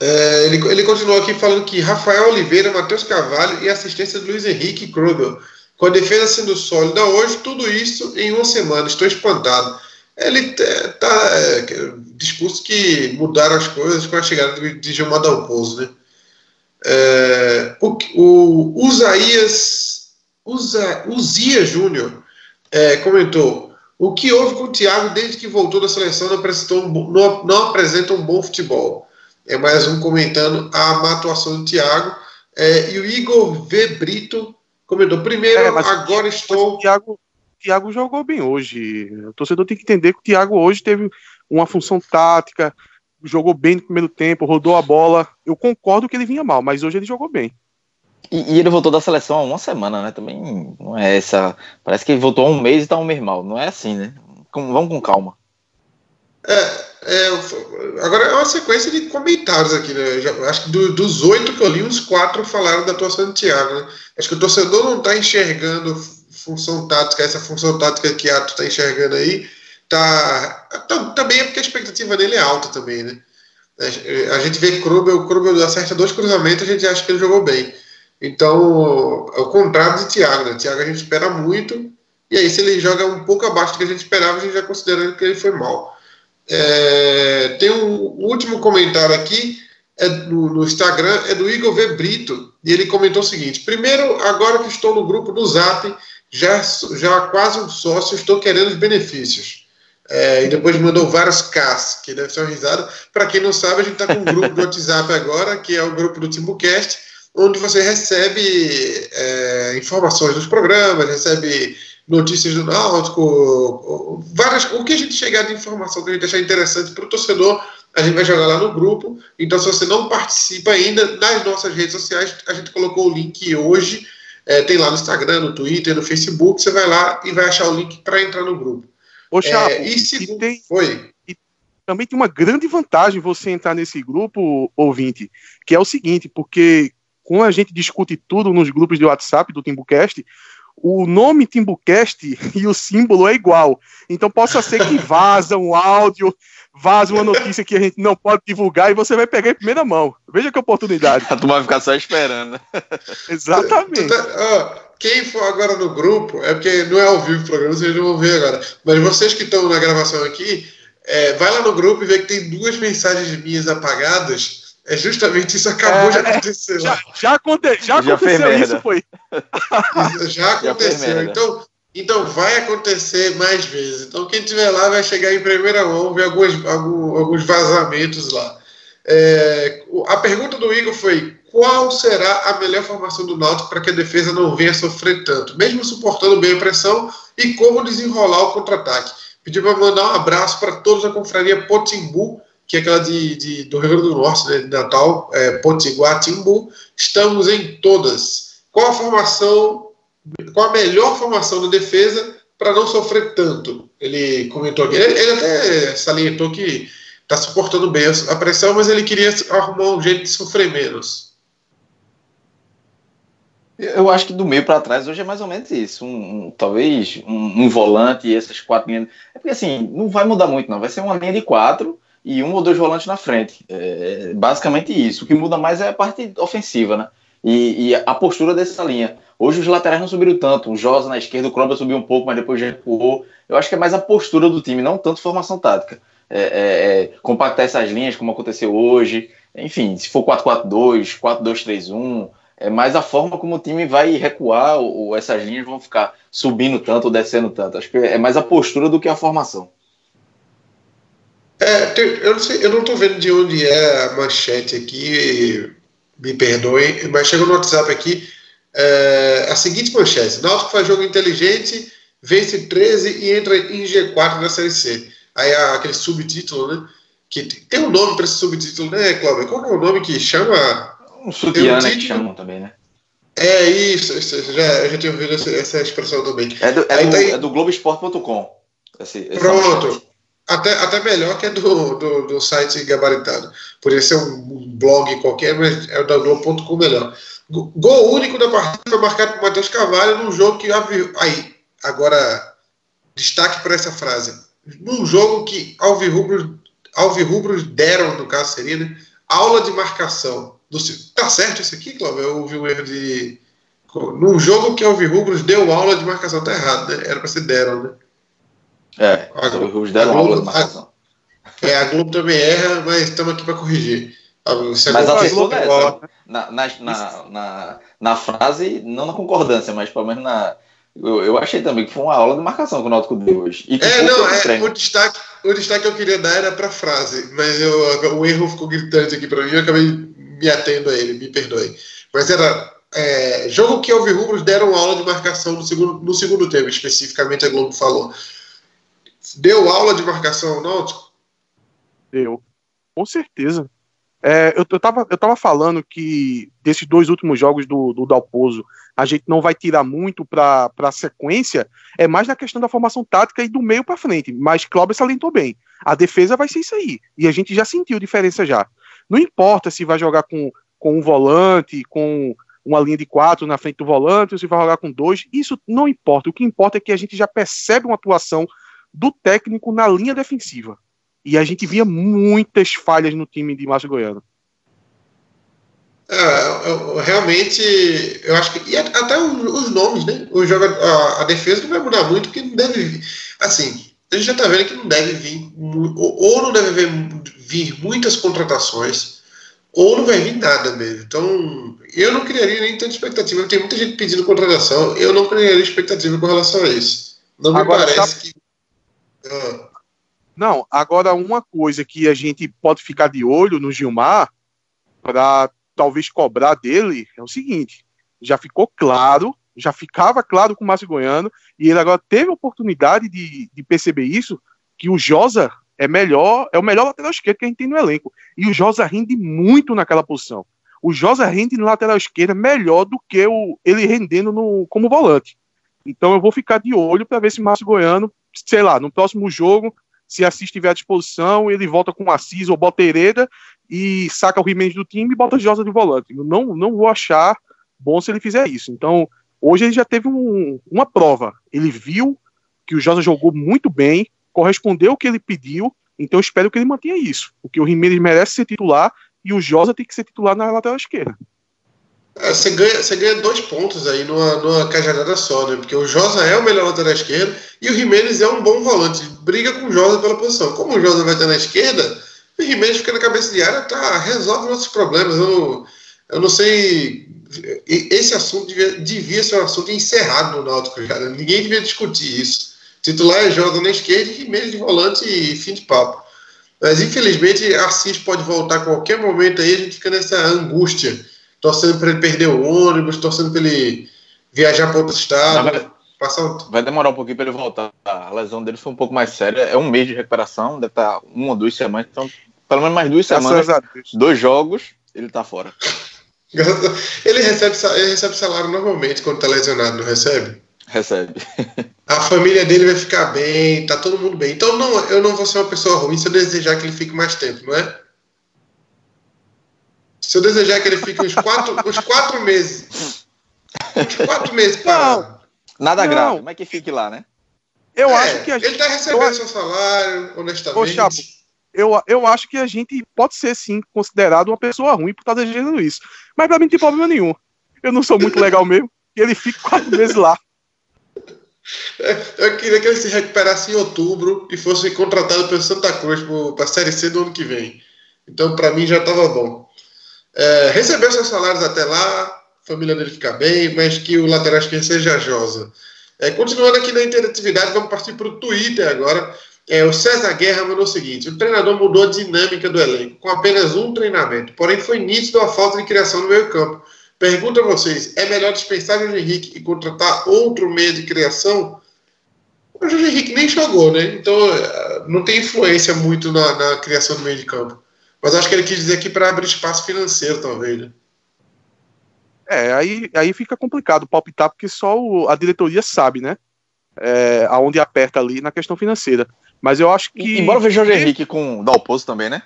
É, ele, ele continuou aqui falando que Rafael Oliveira, Matheus Carvalho e assistência de Luiz Henrique Krubel. Com a defesa sendo sólida hoje, tudo isso em uma semana. Estou espantado. Ele está é, discurso que mudaram as coisas com a chegada de, de Gilmar Dalpozo, né? É, o, o Usaías, Usa, Uzia Júnior é, comentou: o que houve com o Thiago desde que voltou da seleção não, apresentou um, não, não apresenta um bom futebol é mais um comentando a má atuação do Thiago. É, e o Igor V. Brito comentou: primeiro, é, agora estou. O Thiago, Thiago jogou bem hoje. O torcedor tem que entender que o Thiago hoje teve uma função tática, jogou bem no primeiro tempo, rodou a bola. Eu concordo que ele vinha mal, mas hoje ele jogou bem. E, e, ele voltou da seleção há uma semana, né? Também não é essa. Parece que ele voltou há um mês e tá um mês mal. Não é assim, né? Com, vamos com calma. É, é, agora é uma sequência de comentários aqui, né? Já, acho que do, dos oito que eu li, uns quatro falaram da atuação do Thiago, né? Acho que o torcedor não está enxergando função tática, essa função tática que Ato está enxergando aí, tá, tá, também é porque a expectativa dele é alta também, né? É, a gente vê Krubel, o Krubel acerta dois cruzamentos, a gente acha que ele jogou bem. Então, é o contrário de Thiago, né? Thiago a gente espera muito, e aí se ele joga um pouco abaixo do que a gente esperava, a gente já considera que ele foi mal. É, tem um último comentário aqui é no, no, Instagram, é do Igor V. Brito, e ele comentou o seguinte: primeiro, agora que estou no grupo do Zap, já, já quase um sócio, estou querendo os benefícios. É, e depois mandou vários Ks, que deve ser uma risada. Para quem não sabe, a gente está com um grupo do WhatsApp agora, que é o grupo do Timbucast, onde você recebe é, informações dos programas, recebe notícias do Náutico, várias, o que a gente chegar de informação que a gente achar interessante para o torcedor, a gente vai jogar lá no grupo. Então, se você não participa ainda, nas nossas redes sociais, a gente colocou o link hoje, é, tem lá no Instagram, no Twitter, no Facebook, você vai lá e vai achar o link para entrar no grupo. Ô, Chapo, é, e, se... e tem... Foi. E também tem uma grande vantagem você entrar nesse grupo, ouvinte, que é o seguinte, porque quando a gente discute tudo nos grupos de WhatsApp do Timbucast, o nome Timbucast (laughs) e o símbolo é igual. Então possa ser que vaza um áudio, vaza uma notícia que a gente não pode divulgar e você vai pegar em primeira mão. Veja que oportunidade. (laughs) A turma vai ficar só esperando. (laughs) Exatamente. Tá, quem for agora no grupo, é porque não é ao vivo o programa, vocês não vão ver agora. Mas vocês que estão na gravação aqui, é, vai lá no grupo e vê que tem duas mensagens minhas apagadas é justamente isso acabou é, de acontecer já, Já, aconte, já, já aconteceu isso, foi. (laughs) já aconteceu. Já então, então vai acontecer mais vezes. Então quem estiver lá vai chegar em primeira mão, ver alguns, alguns vazamentos lá. É, a pergunta do Igor foi: qual será a melhor formação do Náutico para que a defesa não venha sofrer tanto, mesmo suportando bem a pressão, e como desenrolar o contra-ataque? Pedir para mandar um abraço para todos da confraria Potimbu, que é aquela de, de do Rio Grande do Norte, né, de Natal, é, Potiguar, Timbu. Estamos em todas. Qual a formação, qual a melhor formação da defesa para não sofrer tanto? Ele comentou aqui. Ele, ele até salientou que está suportando bem a pressão, mas ele queria arrumar um jeito de sofrer menos. Eu acho que do meio para trás hoje é mais ou menos isso. Um, um talvez um, um, volante e essas quatro linhas. É porque assim, não vai mudar muito, não. Vai ser uma linha de quatro e um ou dois volantes na frente. É basicamente isso. O que muda mais é a parte ofensiva, né? E, e a postura dessa linha. Hoje os laterais não subiram tanto. O Josa na esquerda, o Kroba subiu um pouco, mas depois recuou. Eu acho que é mais a postura do time, não tanto formação tática. É, é, é compactar essas linhas, como aconteceu hoje. Enfim, se for 4-4-2, 4-2-3-1 é mais a forma como o time vai recuar ou, ou, essas linhas vão ficar subindo tanto ou descendo tanto. Acho que é mais a postura do que a formação. É, eu não sei, eu não estou vendo de onde é a manchete aqui, me perdoem, mas chegou no WhatsApp aqui é, a seguinte manchete: Náutico faz jogo inteligente, vence 13 e entra em G4 na Série C. Aí aquele subtítulo, né? Que tem um nome para esse subtítulo, né, Cláudio? Qual é o nome que chama um sutiã, né, que chamam também, né? É isso, isso já, eu já tinha ouvido essa, essa expressão também. É do, é do, é do Globoesporte.com. Pronto. Até, até melhor que é do, do, do site gabaritado. Poderia ser um blog qualquer, mas é o da Globo.com melhor. Gol único da partida foi marcado por Matheus Carvalho num jogo que. Aí, agora, destaque para essa frase. Num jogo que Alvirrubros, Alvirrubros deram, no caso seria, né, aula de marcação do, tá certo isso aqui, Cláudio? Eu ouvi um erro de. Num jogo que Alvi Rubros deu aula de marcação, tá errado, né? Era pra ser deram, né? É, a Rubros deram Globo, aula de marcação. A, é, a Globo também erra, mas estamos aqui para corrigir. Você mas a Globo é essa. Na, na, na, na, na frase, não na concordância, mas pelo menos na, eu, eu, achei também que foi uma aula de marcação que o Náutico deu hoje. é, não, é, o, destaque, o destaque que eu queria dar era para a frase, mas eu, o erro ficou gritante aqui para mim, eu acabei me atendo a ele, me perdoe. Mas era é, jogo que Rubros deram aula de marcação no segundo, no segundo tempo, especificamente a Globo falou. Deu aula de marcação ao Náutico? Deu, com certeza. É, eu, eu, tava, eu tava falando que desses dois últimos jogos do, do Dalpozo, a gente não vai tirar muito para a sequência, é mais na questão da formação tática e do meio para frente. Mas Cláudio salientou bem. A defesa vai ser isso aí. E a gente já sentiu diferença já. Não importa se vai jogar com, com um volante, com uma linha de quatro na frente do volante, ou se vai jogar com dois, isso não importa. O que importa é que a gente já percebe uma atuação do técnico na linha defensiva. E a gente via muitas falhas no time de Márcio Goiano. É, eu, realmente, eu acho que. E até os, nomes, né? O jogo, a, a, defesa não vai mudar muito, porque não deve. Assim, a gente já está vendo que não deve vir. Ou, ou não deve vir vir muitas contratações, ou não vai vir nada mesmo. Então, eu não criaria nem tanta expectativa. Tem muita gente pedindo contratação, eu não criaria expectativa com relação a isso. Não me agora, parece tá... que. Ah. Não, agora uma coisa que a gente pode ficar de olho no Gilmar, para talvez cobrar dele, é o seguinte: já ficou claro, já ficava claro com o Márcio Goiano, e ele agora teve a oportunidade de, de perceber isso, que o Josa é melhor, é o melhor lateral esquerdo que a gente tem no elenco. E o Josa rende muito naquela posição. O Josa rende no lateral esquerdo melhor do que o, ele rendendo no, como volante. Então eu vou ficar de olho para ver se Márcio Goiano, sei lá, no próximo jogo, se Assis estiver à disposição, ele volta com Assis ou bota Hereda e saca o Jimenez do time e bota Josa de volante. Eu não, não vou achar bom se ele fizer isso. Então, hoje ele já teve um, uma prova. Ele viu que o Josa jogou muito bem, correspondeu o que ele pediu, então espero que ele mantenha isso, porque o Jimenez merece ser titular e o Josa tem que ser titular na lateral esquerda. É, você, ganha, você ganha dois pontos aí numa, numa cajadada só, né? Porque o Josa é o melhor lateral esquerdo e o Jimenez é um bom volante, briga com o Josa pela posição. Como o Josa vai estar na esquerda, o Jimenez fica na cabeça de área, tá, resolve nossos problemas. Eu, eu não sei. Esse assunto devia, devia ser um assunto encerrado no Náutico, cara. Ninguém devia discutir isso. Titular é joga na esquerda e meio de volante e fim de papo. Mas infelizmente Assis pode voltar a qualquer momento aí, a gente fica nessa angústia, torcendo para ele perder o ônibus, torcendo para ele viajar para outro estado. Passar Vai demorar um pouquinho para ele voltar. A lesão dele foi um pouco mais séria. É um mês de recuperação, deve estar uma ou duas semanas. Então, pelo menos mais duas semanas, dois jogos, ele tá fora. (laughs) Ele recebe, ele recebe salário normalmente quando tá lesionado, não recebe? Recebe. (laughs) A família dele vai ficar bem, tá todo mundo bem. Então não, eu não vou ser uma pessoa ruim se eu desejar que ele fique mais tempo, não é? Se eu desejar que ele fique uns quatro, uns quatro meses. Uns quatro meses parado. Nada não. grave, mas que fique lá, né? Eu é, acho que a gente. Ele tá recebendo eu... seu salário, honestamente. Ô, Chapo, eu, eu acho que a gente pode ser, sim, considerado uma pessoa ruim por estar desejando isso. Mas pra mim não tem problema nenhum. Eu não sou muito legal mesmo. E ele fica quatro meses lá. Eu queria que ele se recuperasse em outubro e fosse contratado pelo Santa Cruz para a Série C do ano que vem. Então, para mim, já estava bom. É, recebeu seus salários até lá, a família dele fica bem, mas que o lateral esquerdo seja Josa. É, continuando aqui na interatividade, vamos partir para o Twitter agora. É, o César Guerra mandou o seguinte: o treinador mudou a dinâmica do elenco com apenas um treinamento, porém foi nítido a falta de criação no meio-campo. Pergunto a vocês: é melhor dispensar o Henrique e contratar outro meio de criação? O Jorge Henrique nem jogou, né? Então é, não tem influência muito na, na criação do meio de campo. Mas acho que ele quis dizer aqui para abrir espaço financeiro, talvez, né? É, aí, aí fica complicado palpitar, porque só o, a diretoria sabe, né? É, aonde aperta ali na questão financeira. Mas eu acho que. Embora veja o Jorge Henrique com o Dalpozo também, né?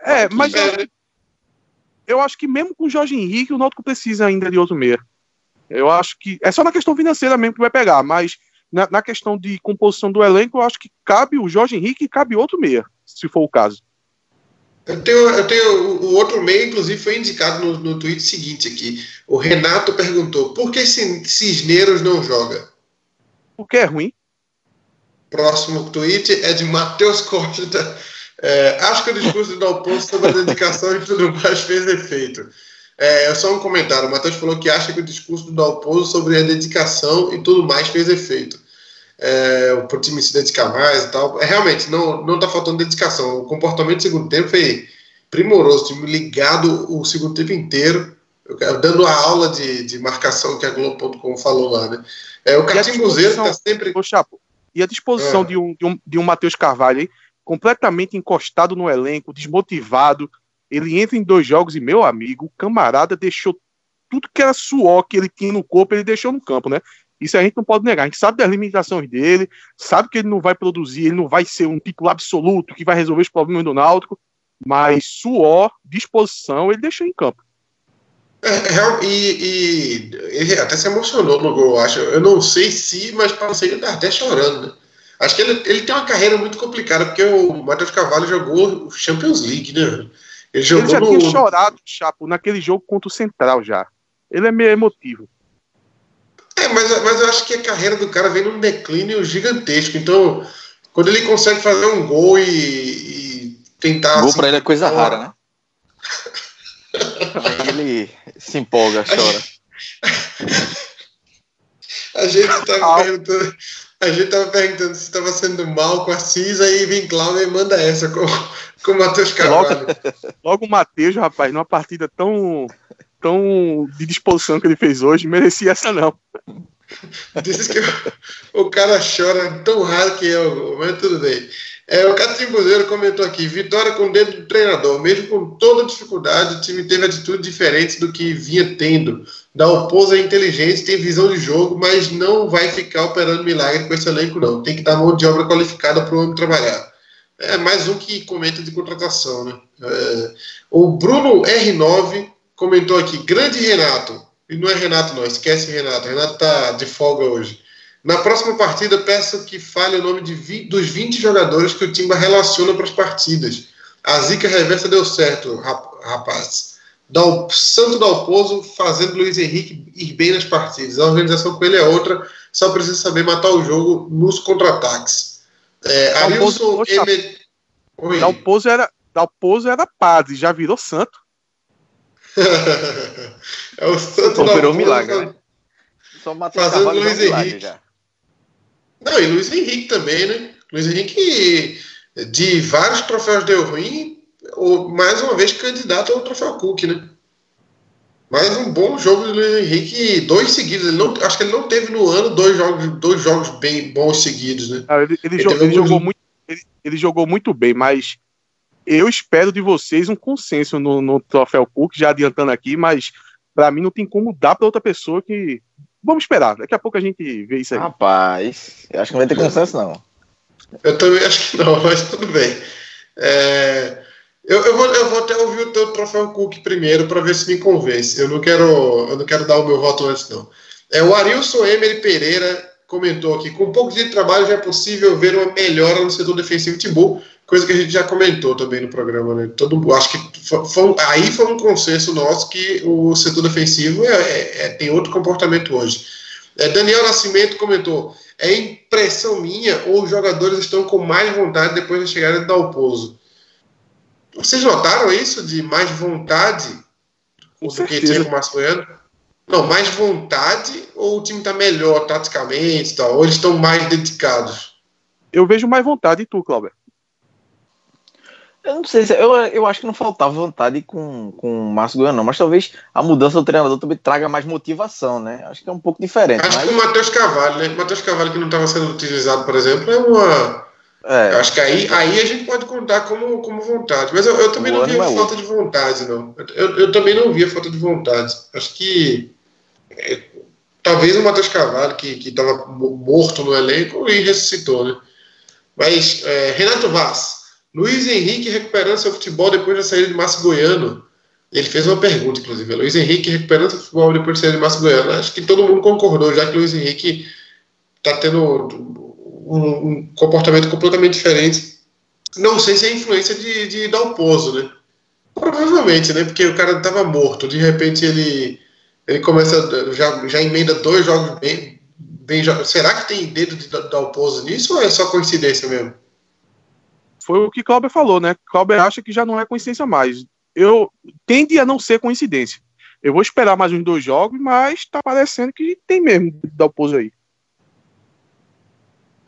É, mas eu, eu, acho que mesmo com o Jorge Henrique, o Náutico precisa ainda de outro meia. Eu acho que. É só na questão financeira mesmo que vai pegar, mas na, na questão de composição do elenco, eu acho que cabe o Jorge Henrique e cabe outro meia, se for o caso. Eu tenho, eu tenho o outro meio, inclusive, foi indicado no, no tweet seguinte aqui. O Renato perguntou: por que Cisneiros não joga? Porque é ruim. Próximo tweet é de Matheus Costa. É, acho que o discurso do Dalpozo sobre a dedicação e tudo mais fez efeito. É, é só um comentário. O Matheus falou que acha que o discurso do Dalpozo sobre a dedicação e tudo mais fez efeito. É, o time se dedicar mais e tal. É, realmente, não, não tá faltando dedicação. O comportamento do segundo tempo foi primoroso. O time ligado o segundo tempo inteiro, dando a aula de, de marcação que a Globo.com falou lá, né? É, o Catimbuzeiro tá sempre. Ô, Chapo, e a disposição é. de um, de um, de um Matheus Carvalho aí, completamente encostado no elenco, desmotivado. Ele entra em dois jogos e, meu amigo, o camarada deixou tudo que era suor que ele tinha no corpo, ele deixou no campo, né? Isso a gente não pode negar. A gente sabe das limitações dele, sabe que ele não vai produzir, ele não vai ser um título absoluto que vai resolver os problemas do Náutico, mas suor, disposição, ele deixou em campo. É, e, e, ele até se emocionou no gol, acho. Eu não sei se, mas parecia que ele tá até chorando, né? Acho que ele, ele tem uma carreira muito complicada, porque o Matheus Carvalho jogou Champions League, né? Ele, jogou ele já no... tinha chorado, Chapo, naquele jogo contra o Central já. Ele é meio emotivo. É, mas, mas eu acho que a carreira do cara vem num declínio gigantesco. Então, quando ele consegue fazer um gol e, e tentar. Gol assim, pra ele é coisa rara, né? Aí ele se empolga, chora. (laughs) A gente tava perguntando, a gente tava perguntando se estava sendo mal com a Cisa e vem Cláudio e manda essa com, com o Matheus Carvalho. Logo, logo o Matheus, rapaz, numa partida tão, tão de disposição que ele fez hoje, merecia essa não. (laughs) Diz que o, o, cara chora tão raro que o mas tudo bem. É, o Catimbuzeiro comentou aqui: vitória com o dedo do treinador. Mesmo com toda dificuldade, o time teve atitudes diferentes do que vinha tendo. Da oposa é inteligente, tem visão de jogo, mas não vai ficar operando milagre com esse elenco, não. Tem que dar mão de obra qualificada para o homem trabalhar. É mais um que comenta de contratação, né? É, o Bruno R9 comentou aqui: grande Renato. E não é Renato, não, esquece Renato. Renato tá de folga hoje. Na próxima partida, peço que fale o nome de 20, dos 20 jogadores que o Timba relaciona para as partidas. A zica reversa deu certo, rapaz. Dal, Santo Dalpozo fazendo Luiz Henrique ir bem nas partidas. A organização com ele é outra, só precisa saber matar o jogo nos contra-ataques. É, Arilson Emer... Dalpozo era, Dalpozo era padre, já virou santo. É o Santo Dalpozo. um milagre, né? Só fazendo Luiz Henrique. Já. Não, e Luiz Henrique também, né? Luiz Henrique, de vários troféus deu ruim, ou, mais uma vez candidato ao troféu Cook, né? Mas um bom jogo do Luiz Henrique, dois seguidos. Ele não, acho que ele não teve no ano dois jogos, dois jogos bem bons seguidos, né? Ah, ele, ele, ele, jogou, ele jogou muito, ele, jogou muito bem, mas eu espero de vocês um consenso no, no troféu Cook, já adiantando aqui, mas para mim não tem como dar para outra pessoa que. Vamos esperar, daqui a pouco a gente vê isso aí. Rapaz, eu acho que não vai ter consenso, não. Eu também acho que não, (laughs) mas tudo bem. É, eu, eu, vou, eu vou até ouvir o teu troféu Cook primeiro para ver se me convence. Eu não quero, eu não quero dar o meu voto antes, não. É, o Arilson Emery Pereira comentou aqui: com um pouco de trabalho já é possível ver uma melhora no setor defensivo Timbu, coisa que a gente já comentou também no programa. Né? Todo, acho que foi, foi, aí foi um consenso nosso que o setor defensivo é, é, é tem outro comportamento hoje. É, Daniel Nascimento comentou: é impressão minha ou os jogadores estão com mais vontade depois da chegada de Dalpozo? Vocês notaram isso de mais vontade com do que tinha com o Mastroiano? Não, mais vontade ou o time está melhor taticamente tal, ou eles estão mais dedicados? Eu vejo mais vontade e tu, Cláudio. Eu não sei se. Eu, eu acho que não faltava vontade com, com o Márcio Goiano, mas talvez a mudança do treinador também traga mais motivação, né? Acho que é um pouco diferente. Acho mas... que o Matheus Carvalho, né? O Matheus Carvalho que não estava sendo utilizado, por exemplo, é uma é. Eu acho que aí, aí a gente pode contar como, como vontade. Mas eu, eu também não via é falta de vontade, não. Eu, eu também não via falta de vontade. Acho que é, talvez o Matheus Carvalho, que estava morto no elenco, e ressuscitou, né? Mas é, Renato Vaz, Luiz Henrique recuperando seu futebol depois da saída de Márcio Goiano. Ele fez uma pergunta, inclusive. Luiz Henrique recuperando seu futebol depois da saída de Márcio Goiano. Acho que todo mundo concordou, já que Luiz Henrique está tendo um, um, comportamento completamente diferente. Não sei se é influência de, de Dalpozo, né? Provavelmente, né? Porque o cara estava morto, de repente ele, ele começa, já, já emenda dois jogos bem, bem. Será que tem dedo de Dalpozo nisso ou é só coincidência mesmo? Foi o que Cláudio falou, né? Cláudio acha que já não é coincidência mais. Eu tende a não ser coincidência. Eu vou esperar mais uns dois jogos, mas tá parecendo que tem mesmo Dalpozo aí.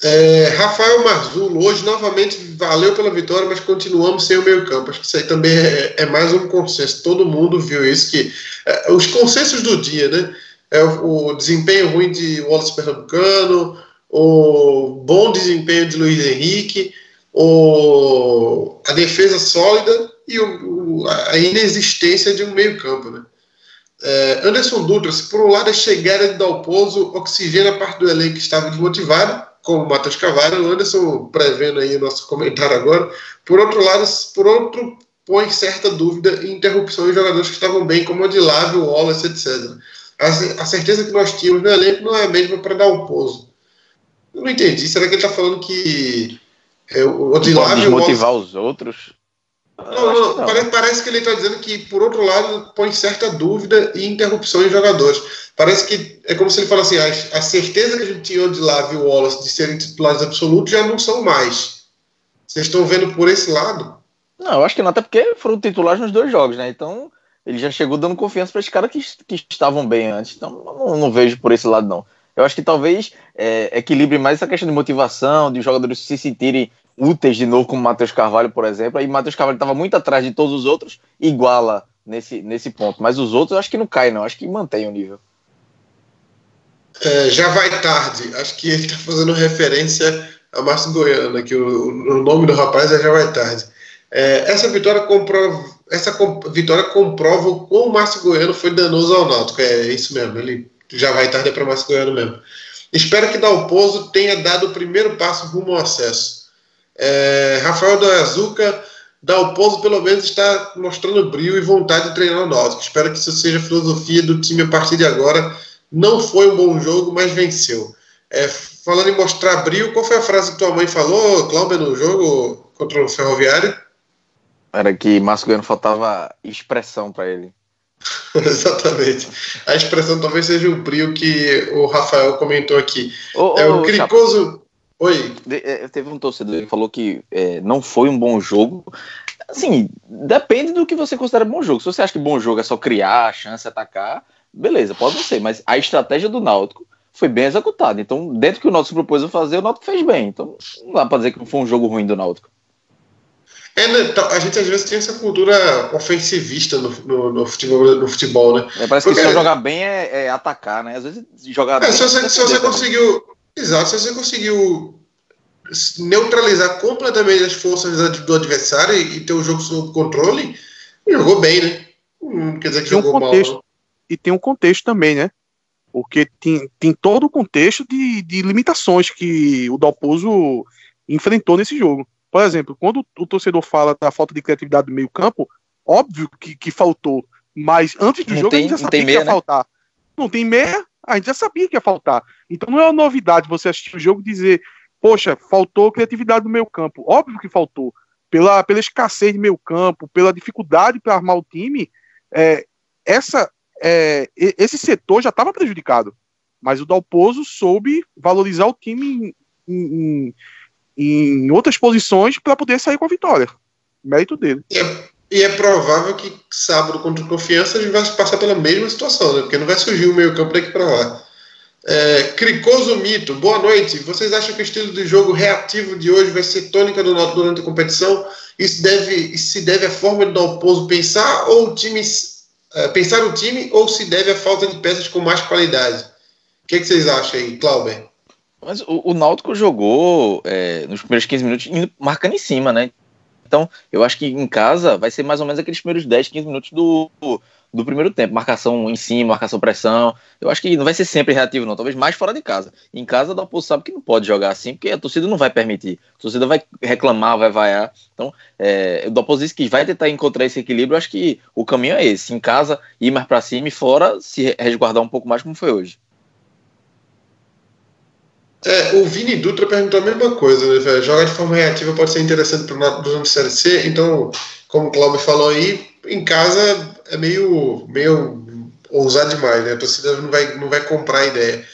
É, Rafael Marzulo, hoje novamente valeu pela vitória, mas continuamos sem o meio-campo. Acho que isso aí também é, é, mais um consenso. Todo mundo viu isso, que é, os consensos do dia, né? É o, o, desempenho ruim de Wallace Pernambucano, o bom desempenho de Luiz Henrique, o, a defesa sólida e o, a inexistência de um meio-campo, né? É, Anderson Dutra, se por um lado a chegada de Dalpozo oxigena a parte do elenco que estava desmotivado, como o Matheus Cavalho, o Anderson prevendo aí o nosso comentário agora. Por outro lado, por outro, põe certa dúvida e interrupção em jogadores que estavam bem, como o Odilávio, o Wallace, etc. A, a, certeza que nós tínhamos no elenco não é a mesma para dar pouso. Eu não entendi. Será que ele está falando que é, o Odilávio... motivar os outros? Não, não, não. Parece, parece, que ele está dizendo que, por outro lado, põe certa dúvida e interrupção em jogadores. Parece que é como se ele falasse assim: a, a certeza que a gente tinha de Lave e Wallace de serem titulares absolutos já não são mais. Vocês estão vendo por esse lado? Não, eu acho que não, até porque foram titulares nos dois jogos, né? Então ele já chegou dando confiança para esses caras que, que estavam bem antes. Então não, não vejo por esse lado, não. Eu acho que talvez é, equilibre mais essa questão de motivação, de os jogadores se sentirem úteis de novo, como Matheus Carvalho, por exemplo. O Matheus Carvalho estava muito atrás de todos os outros, iguala nesse, nesse ponto. Mas os outros acho que não caem, não. Acho que mantém o nível. É, já vai tarde. Acho que ele está fazendo referência a Márcio Goiano, que o, o, nome do rapaz é Já Vai Tarde. É, essa vitória comprova, essa vitória comprova o quão o Márcio Goiano foi danoso ao Náutico. É isso mesmo, ele já vai tarde para Márcio Goiano mesmo. Espero que Dalpozo tenha dado o primeiro passo rumo ao acesso. É, Rafael da Azuca, Dalpozo pelo menos está mostrando brilho e vontade de treinar o Náutico. Espero que isso seja a filosofia do time a partir de agora. Não foi um bom jogo, mas venceu. É, falando em mostrar brilho, qual foi a frase que tua mãe falou, Cláudia, no jogo contra o Ferroviário? Era que Márcio faltava expressão para ele. (laughs) Exatamente. A expressão talvez seja o brilho que o Rafael comentou aqui. Ô, é o Cricoso. Oi. É, teve um torcedor que falou que é, não foi um bom jogo. Assim, depende do que você considera bom jogo. Se você acha que bom jogo é só criar, chance, atacar, beleza, pode ser. Mas a estratégia do Náutico foi bem executada. Então, dentro do que o Náutico propôs a fazer, o Náutico fez bem. Então, não dá pra dizer que não foi um jogo ruim do Náutico. É, né, a gente às vezes tem essa cultura ofensivista no, no, no futebol, no futebol, né? É, parece Porque, que só jogar bem é, é, atacar, né? Às vezes jogar é, bem. Se você, se você conseguiu. Exato, se você conseguiu neutralizar completamente as forças do adversário e, ter o jogo sob controle, jogou bem, né? Não quer dizer que tem jogou um contexto, mal. E tem um contexto também, né? Porque tem, tem todo o contexto de, de limitações que o Dalpozo enfrentou nesse jogo. Por exemplo, quando o torcedor fala da falta de criatividade do meio-campo, óbvio que, que faltou. Mas antes do não jogo tem, a gente já sabia meia, que ia né? faltar. Não tem meia, a gente já sabia que ia faltar. Então não é uma novidade você assistir o jogo e dizer, poxa, faltou criatividade no meio-campo. Óbvio que faltou. Pela, pela escassez de meio-campo, pela dificuldade para armar o time, é, essa, é, esse setor já estava prejudicado. Mas o Dalpozo soube valorizar o time em, em, em outras posições para poder sair com a vitória. Mérito dele. É, e é, provável que sábado contra o Confiança a gente vai passar pela mesma situação, né? porque não vai surgir o meio campo daqui para lá. É, Cricoso Mito, boa noite. Vocês acham que o estilo de jogo reativo de hoje vai ser tônica do Náutico durante a competição? Isso, deve, se deve à forma do Dalpozo pensar ou o time é, pensar o time ou se deve à falta de peças com mais qualidade? O que, é que vocês acham aí, Clauber? Mas o, o Náutico jogou é, nos primeiros 15 minutos indo, marcando em cima, né? Então, eu acho que em casa vai ser mais ou menos aqueles primeiros 10, 15 minutos do, do primeiro tempo. Marcação em cima, marcação pressão. Eu acho que não vai ser sempre reativo, não. Talvez mais fora de casa. Em casa, o Dalpo sabe que não pode jogar assim, porque a torcida não vai permitir. A torcida vai reclamar, vai vaiar. Então, é, o Dalpo disse que vai tentar encontrar esse equilíbrio. Eu acho que o caminho é esse. Em casa, ir mais para cima e fora, se resguardar um pouco mais, como foi hoje. É, o Vini Dutra perguntou a mesma coisa, né, velho? Jogar de forma reativa pode ser interessante para o do Série C, então, como o Cláudio falou aí, em casa é meio, meio ousado demais, né? A torcida não vai, não vai comprar a ideia.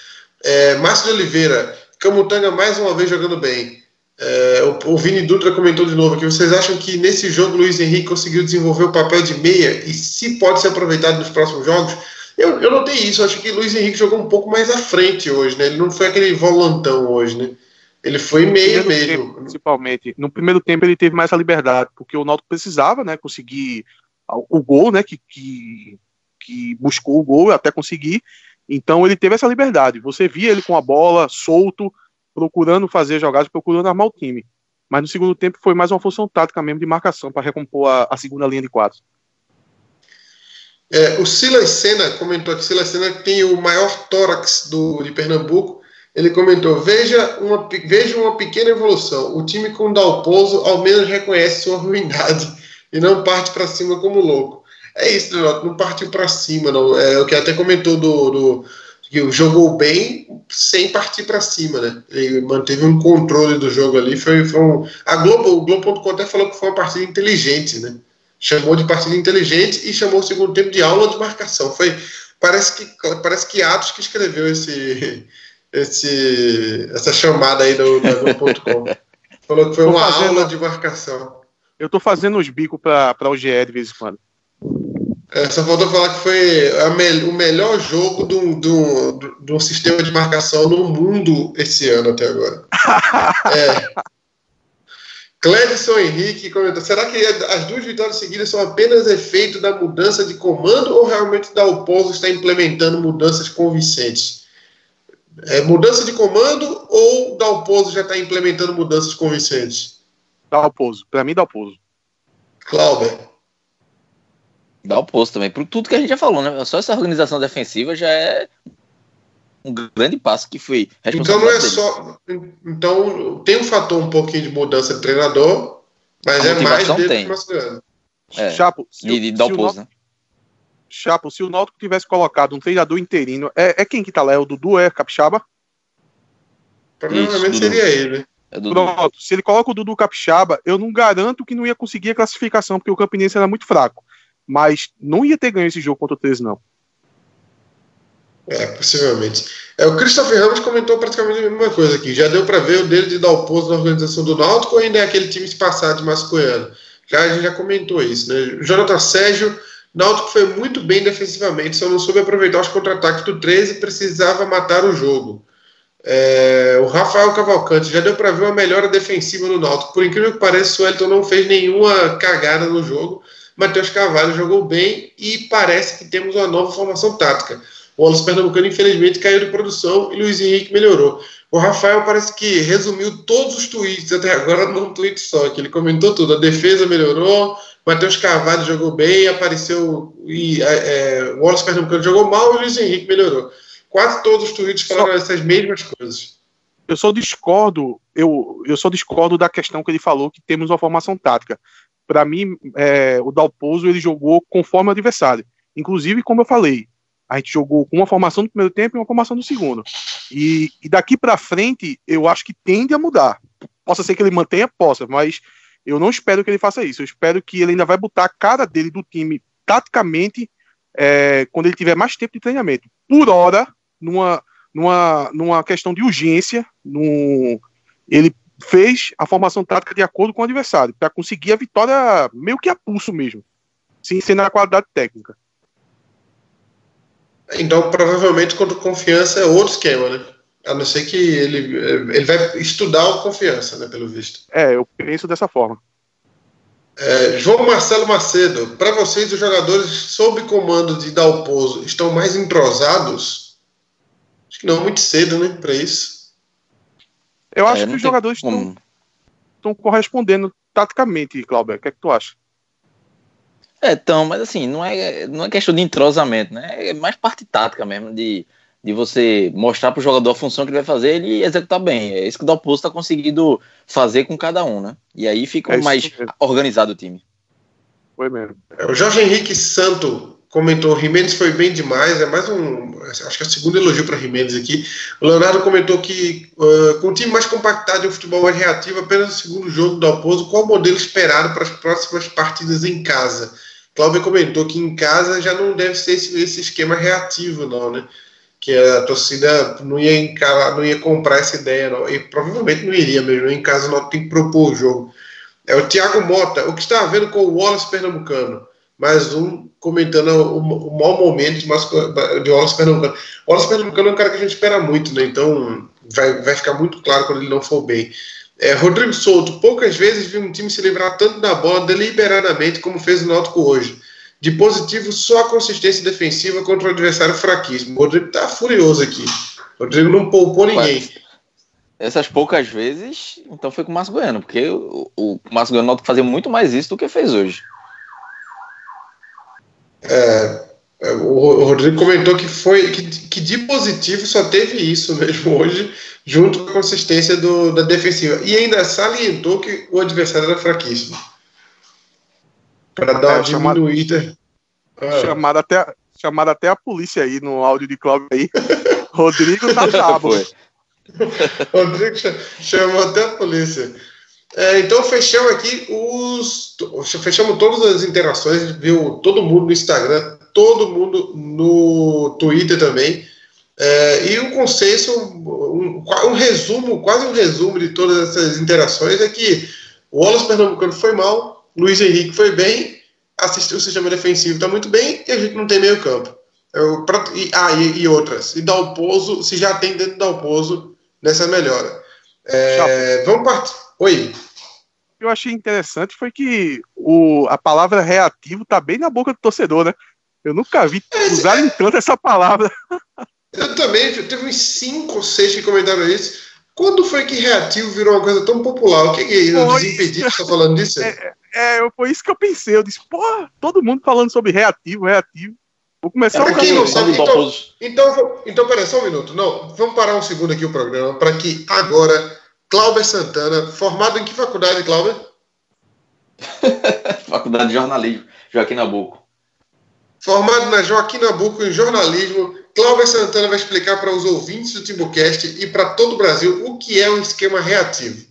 É, Márcio de Oliveira, Camutanga mais uma vez jogando bem. É, o, o, Vini Dutra comentou de novo aqui. Vocês acham que nesse jogo Luiz Henrique conseguiu desenvolver o papel de meia e se pode ser aproveitado nos próximos jogos? Eu, eu notei isso, acho que o Luiz Henrique jogou um pouco mais à frente hoje, né? Ele não foi aquele volantão hoje, né? Ele foi meia mesmo. Tempo, principalmente. No primeiro tempo ele teve mais a liberdade, porque o Náutico precisava, né, conseguir o gol, né, que, que, que buscou o gol até conseguir. Então ele teve essa liberdade. Você via ele com a bola solto, procurando fazer jogadas, procurando armar o time. Mas no segundo tempo foi mais uma função tática mesmo de marcação para recompor a, a segunda linha de quadros. É, o Silas Senna comentou que Silas Senna tem o maior tórax do, de Pernambuco. Ele comentou: veja uma, veja uma pequena evolução. O time com Dalpozo ao menos reconhece sua ruindade e não parte para cima como louco. É isso, não partiu para cima, não. É o que até comentou do, do que jogou bem sem partir para cima, né? Ele manteve um controle do jogo ali. Foi, foi um, a Globo, o Globo.com até falou que foi uma partida inteligente, né? Chamou de partida inteligente e chamou o segundo tempo de aula de marcação. Foi parece que parece que Atos que escreveu esse, esse essa chamada aí do, do .com. Falou que foi uma fazendo, aula de marcação. Eu tô fazendo os bicos para o GE de vez em quando. É, só faltou falar que foi me, o melhor jogo do, do, do, do, sistema de marcação no mundo esse ano até agora. (laughs) é. Cledson Henrique comentou: será que as duas vitórias seguidas são apenas efeito da mudança de comando ou realmente Dalpozo está implementando mudanças convincentes? É, mudança de comando ou Dalpozo já está implementando mudanças convincentes? Dalpozo, para mim, Dalpozo. Clauber. Dalpozo também, por tudo que a gente já falou, né? Só essa organização defensiva já é um grande passo que foi Então não é só. Então tem um fator um pouquinho de mudança de treinador, mas é mais dele tem. que É, Chapo, se, de, de dar o né? Chapo, se o Náutico tivesse colocado um treinador interino, é, é quem que tá lá? É o Dudu? É Capixaba? Provavelmente Isso, seria ele. É Pronto, se ele coloca o Dudu Capixaba, eu não garanto que não ia conseguir a classificação, porque o Campinense era muito fraco. Mas não ia ter ganho esse jogo contra o 13, não. É, possivelmente. É, o Christopher Ramos comentou praticamente a mesma coisa aqui. Já deu para ver o dele de dar o pouso na organização do Náutico ou ainda é aquele time passado de masculino? Já, a gente já comentou isso, né? Jonathan Sérgio, Náutico foi muito bem defensivamente, só não soube aproveitar os contra-ataques do 13 e precisava matar o jogo. É, o Rafael Cavalcante já deu para ver uma melhora defensiva no Náutico. Por incrível que pareça, o Wellington não fez nenhuma cagada no jogo. Matheus Carvalho jogou bem e parece que temos uma nova formação tática. O Wallace Pernambucano, infelizmente, caiu de produção e Luiz Henrique melhorou. O Rafael parece que resumiu todos os tweets até agora num tweet só, que ele comentou tudo. A defesa melhorou, Matheus Carvalho jogou bem, apareceu. E é, é o Wallace Pernambucano jogou mal e o Luiz Henrique melhorou. Quase todos os tweets falaram essas mesmas coisas. Eu só discordo, eu, eu só discordo da questão que ele falou que temos uma formação tática. Para mim, é, o Dalpozo ele jogou conforme o adversário. Inclusive, como eu falei, a gente jogou com uma formação no primeiro tempo e uma formação no segundo. E, e daqui para frente, eu acho que tende a mudar. Possa ser que ele mantenha, possa, mas eu não espero que ele faça isso. Eu espero que ele ainda vai botar a cara dele do time taticamente é, quando ele tiver mais tempo de treinamento. Por hora, numa, numa, numa questão de urgência, ele fez a formação tática de acordo com o adversário, para conseguir a vitória meio que a pulso mesmo, sem ser na qualidade técnica. Então, provavelmente, contra confiança é outro esquema, né? A não ser que ele, ele vai estudar o confiança, né? Pelo visto. É, eu penso dessa forma. É, João Marcelo Macedo, para vocês, os jogadores sob comando de Dalpozo estão mais entrosados? Acho que não, muito cedo, né? Para isso. Eu acho é, que os jogadores estão correspondendo taticamente, Cláudio. O que é que tu acha? É, então, mas assim, não é, não é questão de entrosamento, né? É mais parte tática mesmo, de, de você mostrar para o jogador a função que ele vai fazer ele executar bem. É isso que o Dalpozo está conseguindo fazer com cada um, né? E aí fica é mais organizado o time. Foi mesmo. É, o Jorge Henrique Santo comentou: Jimenez foi bem demais. É mais um. Acho que é o segundo elogio para Jimenez aqui. O Leonardo comentou que, uh, com o time mais compactado e o futebol mais reativo, apenas o segundo jogo do Dalpozo, qual o modelo esperado para as próximas partidas em casa? Cláudio comentou que em casa já não deve ser esse, esse esquema reativo, não, né? Que a torcida não ia encarar, não ia comprar essa ideia, não. E provavelmente não iria mesmo. Em casa não tem que propor o jogo. É o Thiago Mota, o que está havendo com o Wallace Pernambucano. Mais um comentando o, o mau momento de Wallace Pernambucano. O Wallace Pernambucano é um cara que a gente espera muito, né? Então vai, vai ficar muito claro quando ele não for bem. É, Rodrigo Souto, poucas vezes vi um time se livrar tanto da bola deliberadamente como fez o Náutico hoje. De positivo, só a consistência defensiva contra o adversário fraquíssimo. O Rodrigo tá furioso aqui. O Rodrigo não poupou ninguém. Essas poucas vezes, então foi com o Márcio Goiano, porque o, o Márcio Goiano fazia muito mais isso do que fez hoje. É o Rodrigo comentou que foi que, que de positivo só teve isso mesmo hoje junto com a consistência do, da defensiva. E ainda salientou que o adversário era fraquíssimo. Para dar é, uma diminuída. Ah. Chamada, até, chamada até a polícia aí no áudio de Cláudio aí. (laughs) Rodrigo tá brabo. Rodrigo chamou até a polícia. É, então fechamos aqui os. Fechamos todas as interações, viu todo mundo no Instagram, todo mundo no Twitter também. É, e o consenso, um, um, resumo, quase um resumo de todas essas interações é que o Wallace Pernambucano foi mal, Luiz Henrique foi bem, assistiu o sistema defensivo está muito bem e a gente não tem meio campo. Eu, pra, e, ah, e, e, outras. E Dalpozo, se já tem dentro do Dalpozo nessa melhora. É, vamos partir. Oi. O que eu achei interessante foi que o, a palavra reativo está bem na boca do torcedor, né? Eu nunca vi é, usarem é... tanto essa palavra. Eu também, teve uns 5 ou 6 que comentaram isso. Quando foi que reativo virou uma coisa tão popular? O que é o Desimpedido está falando disso? É, é, foi isso que eu pensei. Eu disse, pô, todo mundo falando sobre reativo, reativo. Vou começar é, a quem não sabe, então, então, então, peraí, só um minuto. Não, vamos parar um segundo aqui o programa para que agora Cláudio Santana, formado em que faculdade, Cláudio? (laughs) faculdade de jornalismo, Joaquim Nabuco. Formado na Joaquim Nabuco em jornalismo, Cláudio Santana vai explicar para os ouvintes do Timbucast e para todo o Brasil o que é um esquema reativo.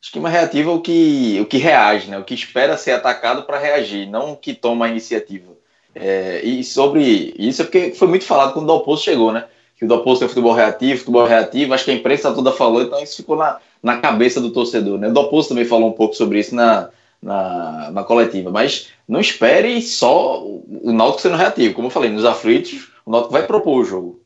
Esquema reativo é o que, o que reage, né? o que espera ser atacado para reagir, não o que toma a iniciativa. É, e sobre isso é porque foi muito falado quando o Dalpozo chegou, né? Que o Dalpozo tem futebol reativo, futebol reativo, acho que a imprensa toda falou, então isso ficou na, na cabeça do torcedor. Né? O Dalpozo também falou um pouco sobre isso na, na, na coletiva, mas não espere só o Náutico sendo reativo. Como eu falei, nos aflitos, o Náutico vai propor o jogo.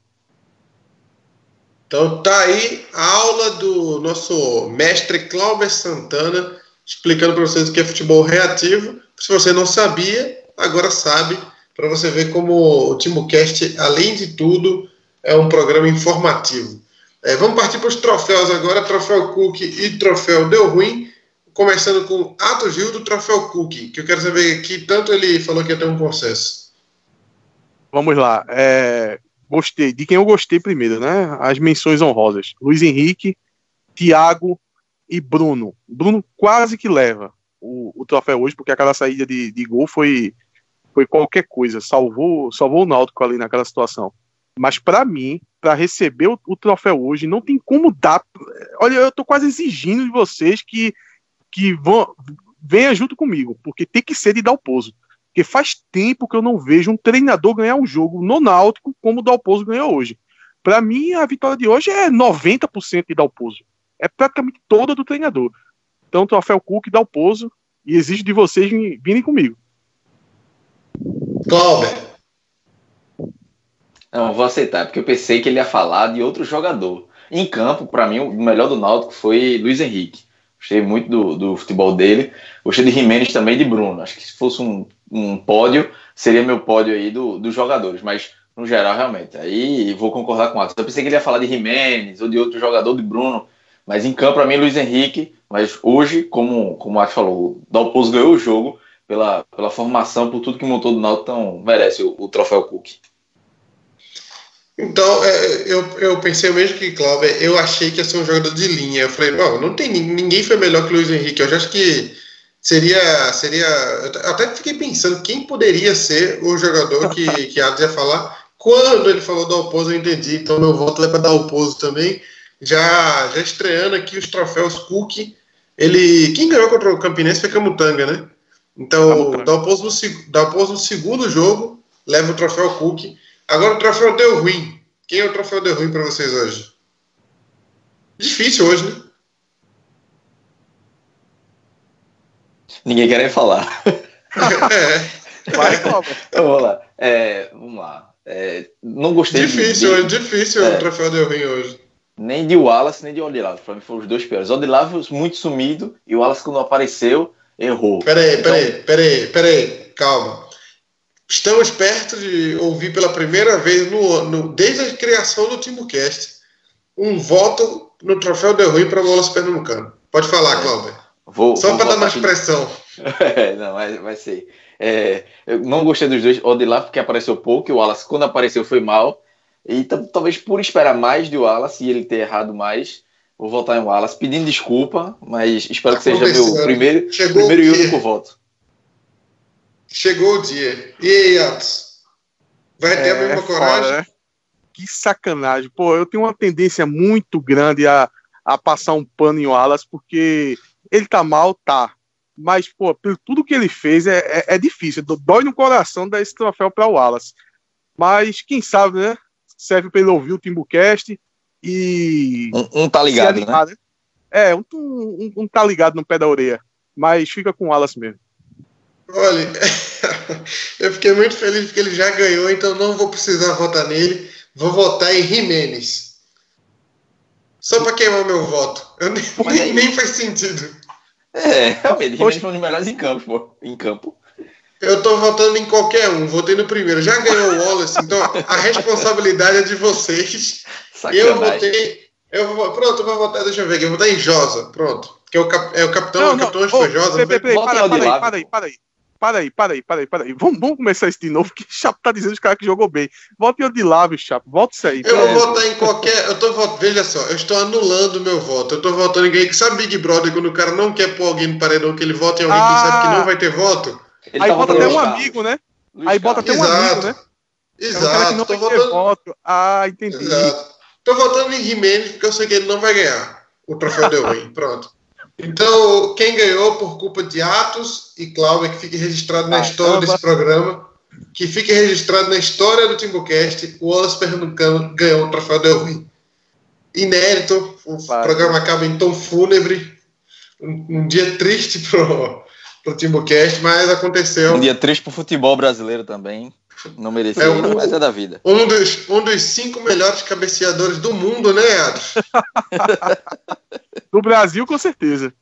Então tá aí a aula do nosso mestre Cláudio Santana explicando para vocês o que é futebol reativo. Se você não sabia, agora sabe, para você ver como o TimoCast, além de tudo, é um programa informativo. É, vamos partir para os troféus agora, troféu Cook e troféu Deu Ruim, começando com Atos Gil do troféu Cook, que eu quero saber que tanto ele falou que ia ter um processo. Vamos lá. É, gostei. De quem eu gostei primeiro, né? As menções honrosas. Luiz Henrique, Thiago e Bruno. Bruno quase que leva o, o troféu hoje, porque aquela saída de, de gol foi, foi qualquer coisa. Salvou, salvou o Náutico ali naquela situação. Mas para mim, para receber o, o, troféu hoje, não tem como dar. Olha, eu tô quase exigindo de vocês que, que vão, venha junto comigo, porque tem que ser de Dalpozo. Porque faz tempo que eu não vejo um treinador ganhar um jogo no Náutico como o Dalpozo ganhou hoje. Para mim, a vitória de hoje é 90% de Dalpozo. É praticamente toda do treinador. Então, troféu Cook, Dalpozo, e exijo de vocês virem comigo. Cláudio. Não, vou aceitar, porque eu pensei que ele ia falar de outro jogador. Em campo, para mim, o melhor do Náutico foi Luiz Henrique. Gostei muito do, do futebol dele. Gostei de Jimenez também de Bruno. Acho que se fosse um, um pódio, seria meu pódio aí do, dos jogadores. Mas, no geral, realmente. Aí vou concordar com o Atos. Eu pensei que ele ia falar de Jimenez ou de outro jogador, de Bruno. Mas em campo, para mim, Luiz Henrique. Mas hoje, como, como o Atos falou, o Dalpozo ganhou o jogo pela, pela formação, por tudo que montou do Náutico, então merece o, o troféu Cook. Então, é, eu, eu pensei mesmo que, Cláudio, eu achei que ia ser um jogador de linha. Eu falei, não, não tem ninguém foi melhor que o Luiz Henrique. Eu já acho que seria. seria eu até fiquei pensando quem poderia ser o jogador que, (laughs) que Adams ia falar. Quando ele falou do Alpozo, eu entendi. Então, meu voto é para dar Alpozo também. Já, já estreando aqui os troféus Cook. Ele, quem ganhou contra o Campinense foi Camutanga, né? Então, dá Dalpozo no, no segundo jogo leva o troféu Cook. Agora o troféu deu ruim. Quem é o troféu deu ruim para vocês hoje? Difícil hoje, né? Ninguém quer nem falar. (laughs) é. Vai, então, vamos lá. É, vamos lá. É, não gostei difícil, de... É difícil é, o troféu deu ruim hoje. Nem de Wallace, nem de Odilavo. Para mim foram os dois piores. Odilavo muito sumido e o Wallace, quando apareceu, errou. Peraí, então... peraí, peraí, peraí, calma. Estamos perto de ouvir pela primeira vez, no, no desde a criação do TimbuCast, um voto no troféu de Rui para Bolas Pernambucano. Pode falar, é. Cláudio. Vou, Só para dar mais aqui. pressão. (laughs) não, vai, vai ser. É, eu não gostei dos dois. O de lá porque apareceu pouco, e o Wallace, quando apareceu, foi mal. E talvez por esperar mais de Wallace e ele ter errado mais, vou votar em Wallace, pedindo desculpa, mas espero que seja meu primeiro, primeiro e único voto. Chegou o dia. E aí, Atos? Vai ter é, a mesma coragem? né? Que sacanagem. Pô, eu tenho uma tendência muito grande a, a passar um pano em Wallace, porque ele tá mal, tá. Mas, pô, por tudo que ele fez, é, é, é difícil. Dói no coração dar esse troféu para o Wallace. Mas, quem sabe, né? Serve para ele ouvir o Timbucast e. Um, um tá ligado, animar, né? né? É, um, um, um, tá ligado no pé da orelha. Mas fica com o Wallace mesmo. Olha, (laughs) eu fiquei muito feliz porque ele já ganhou, então não vou precisar votar nele. Vou votar em Jimenez. Só para queimar meu voto. Eu nem, nem, (laughs) nem, faz sentido. É, realmente, Jimenez foi um dos melhores em campo, pô. Em campo. Eu tô votando em qualquer um, votei no primeiro. Já ganhou o Wallace, então a responsabilidade é de vocês. Sacanagem. Eu votei. Eu vou, pronto, vou votar, deixa eu ver aqui, eu vou votar em Josa, pronto. Que é o, cap, é o capitão, não, o capitão não, foi Josa. Peraí, peraí, para, para, aí, para aí, para aí. Para aí, para aí, para aí, para aí. Vamos, vamos começar isso de novo, que o Chapo tá dizendo os caras que jogou bem. Volte o de lave, Chapo. Volte isso aí. Eu vou votar em qualquer. Eu tô votando. Veja só, eu estou anulando o meu voto. Eu tô votando em alguém que sabe Big Brother quando o cara não quer pôr alguém no paredão, que ele vota em alguém ah, que sabe que não vai ter voto. Aí tá bota até um amigo, né? Luiz aí bota até um amigo, né? Exato. É um cara que não tô votando... voto. Ah, entendi. Exato. Tô votando em Jimenez porque eu sei que ele não vai ganhar o troféu deu ruim. Pronto. Então, quem ganhou por culpa de Atos e Cláudia, que fique registrado na ah, história desse programa, que fique registrado na história do Timbucast, o Wallace Pernambucano ganhou o troféu Del Ruim. Inédito, o programa acaba em tom fúnebre, um, um dia triste (laughs) pro, pro Timbucast, mas aconteceu. Um dia triste pro futebol brasileiro também. Não merecia, é um, mas é da vida. Um dos, um dos cinco melhores cabeceadores do mundo, né, Adams? (laughs) do Brasil, com certeza.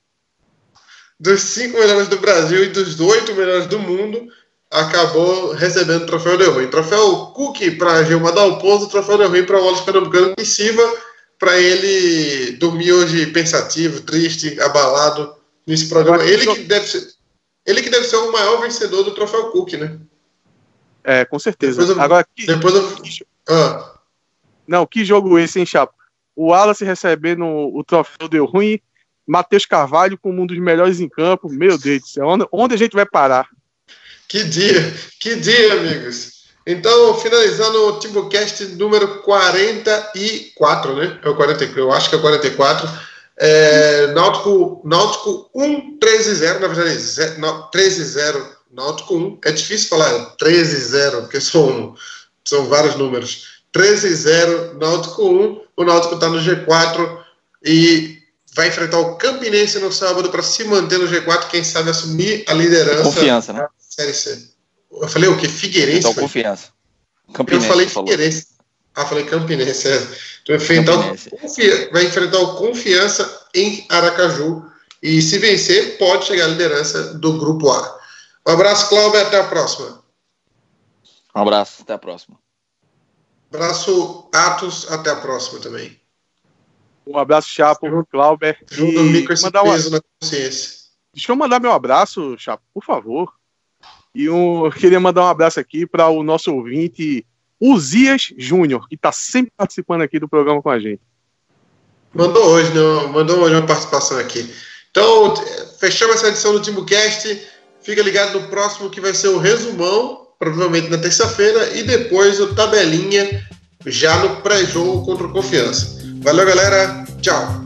Dos cinco melhores do Brasil e dos oito melhores do mundo, acabou recebendo o troféu de ruim. Troféu Cook para Gilmar Dalpozo, troféu de ruim para o Wallace Pernambucano e Silva, para ele dormir hoje pensativo, triste, abalado nesse programa. Ele que deve ser, ele que deve ser o maior vencedor do troféu Cook, né? É, com certeza. Depois eu, Agora, que, depois eu, ah. Não, que jogo esse, hein, Chapo? O Wallace recebendo o troféu deu ruim, Matheus Carvalho como um dos melhores em campo. Meu Deus do céu, onde, onde a gente vai parar? Que dia, que dia, amigos. Então, finalizando o Timbucast número 44, né? É o 40, eu acho que é o 44. É, Náutico, Náutico 1, 13-0, na verdade, 13-0, Náutico 1. É difícil falar 13-0, porque são, são vários números. 13-0, Náutico 1. O Náutico está no G4 e vai enfrentar o Campinense no sábado para se manter no G4, quem sabe assumir a liderança. Confiança, né? Série C. Eu falei o quê? Figueirense? Então, confiança. Campinense, eu falei Figueirense. Ah, falei Campinense. É. Vai enfrentar, o, vai enfrentar o Confiança em Aracaju. E se vencer, pode chegar à liderança do Grupo A. Um abraço, Cláudio. Até a próxima. Um abraço. Até a próxima. Abraço, Atos. Até a próxima também. Um abraço, Chapo, Clauber. Junto dormir com esse peso uma... na consciência. Deixa eu mandar meu abraço, Chapo, por favor. E um, queria mandar um abraço aqui para o nosso ouvinte, Uzias Júnior, que está sempre participando aqui do programa com a gente. Mandou hoje, né? mandou hoje uma participação aqui. Então, fechamos essa edição do TimbuCast. Fica ligado no próximo que vai ser o resumão, provavelmente na terça-feira, e depois o tabelinha já no pré-jogo contra o Confiança. Valeu, galera. Tchau.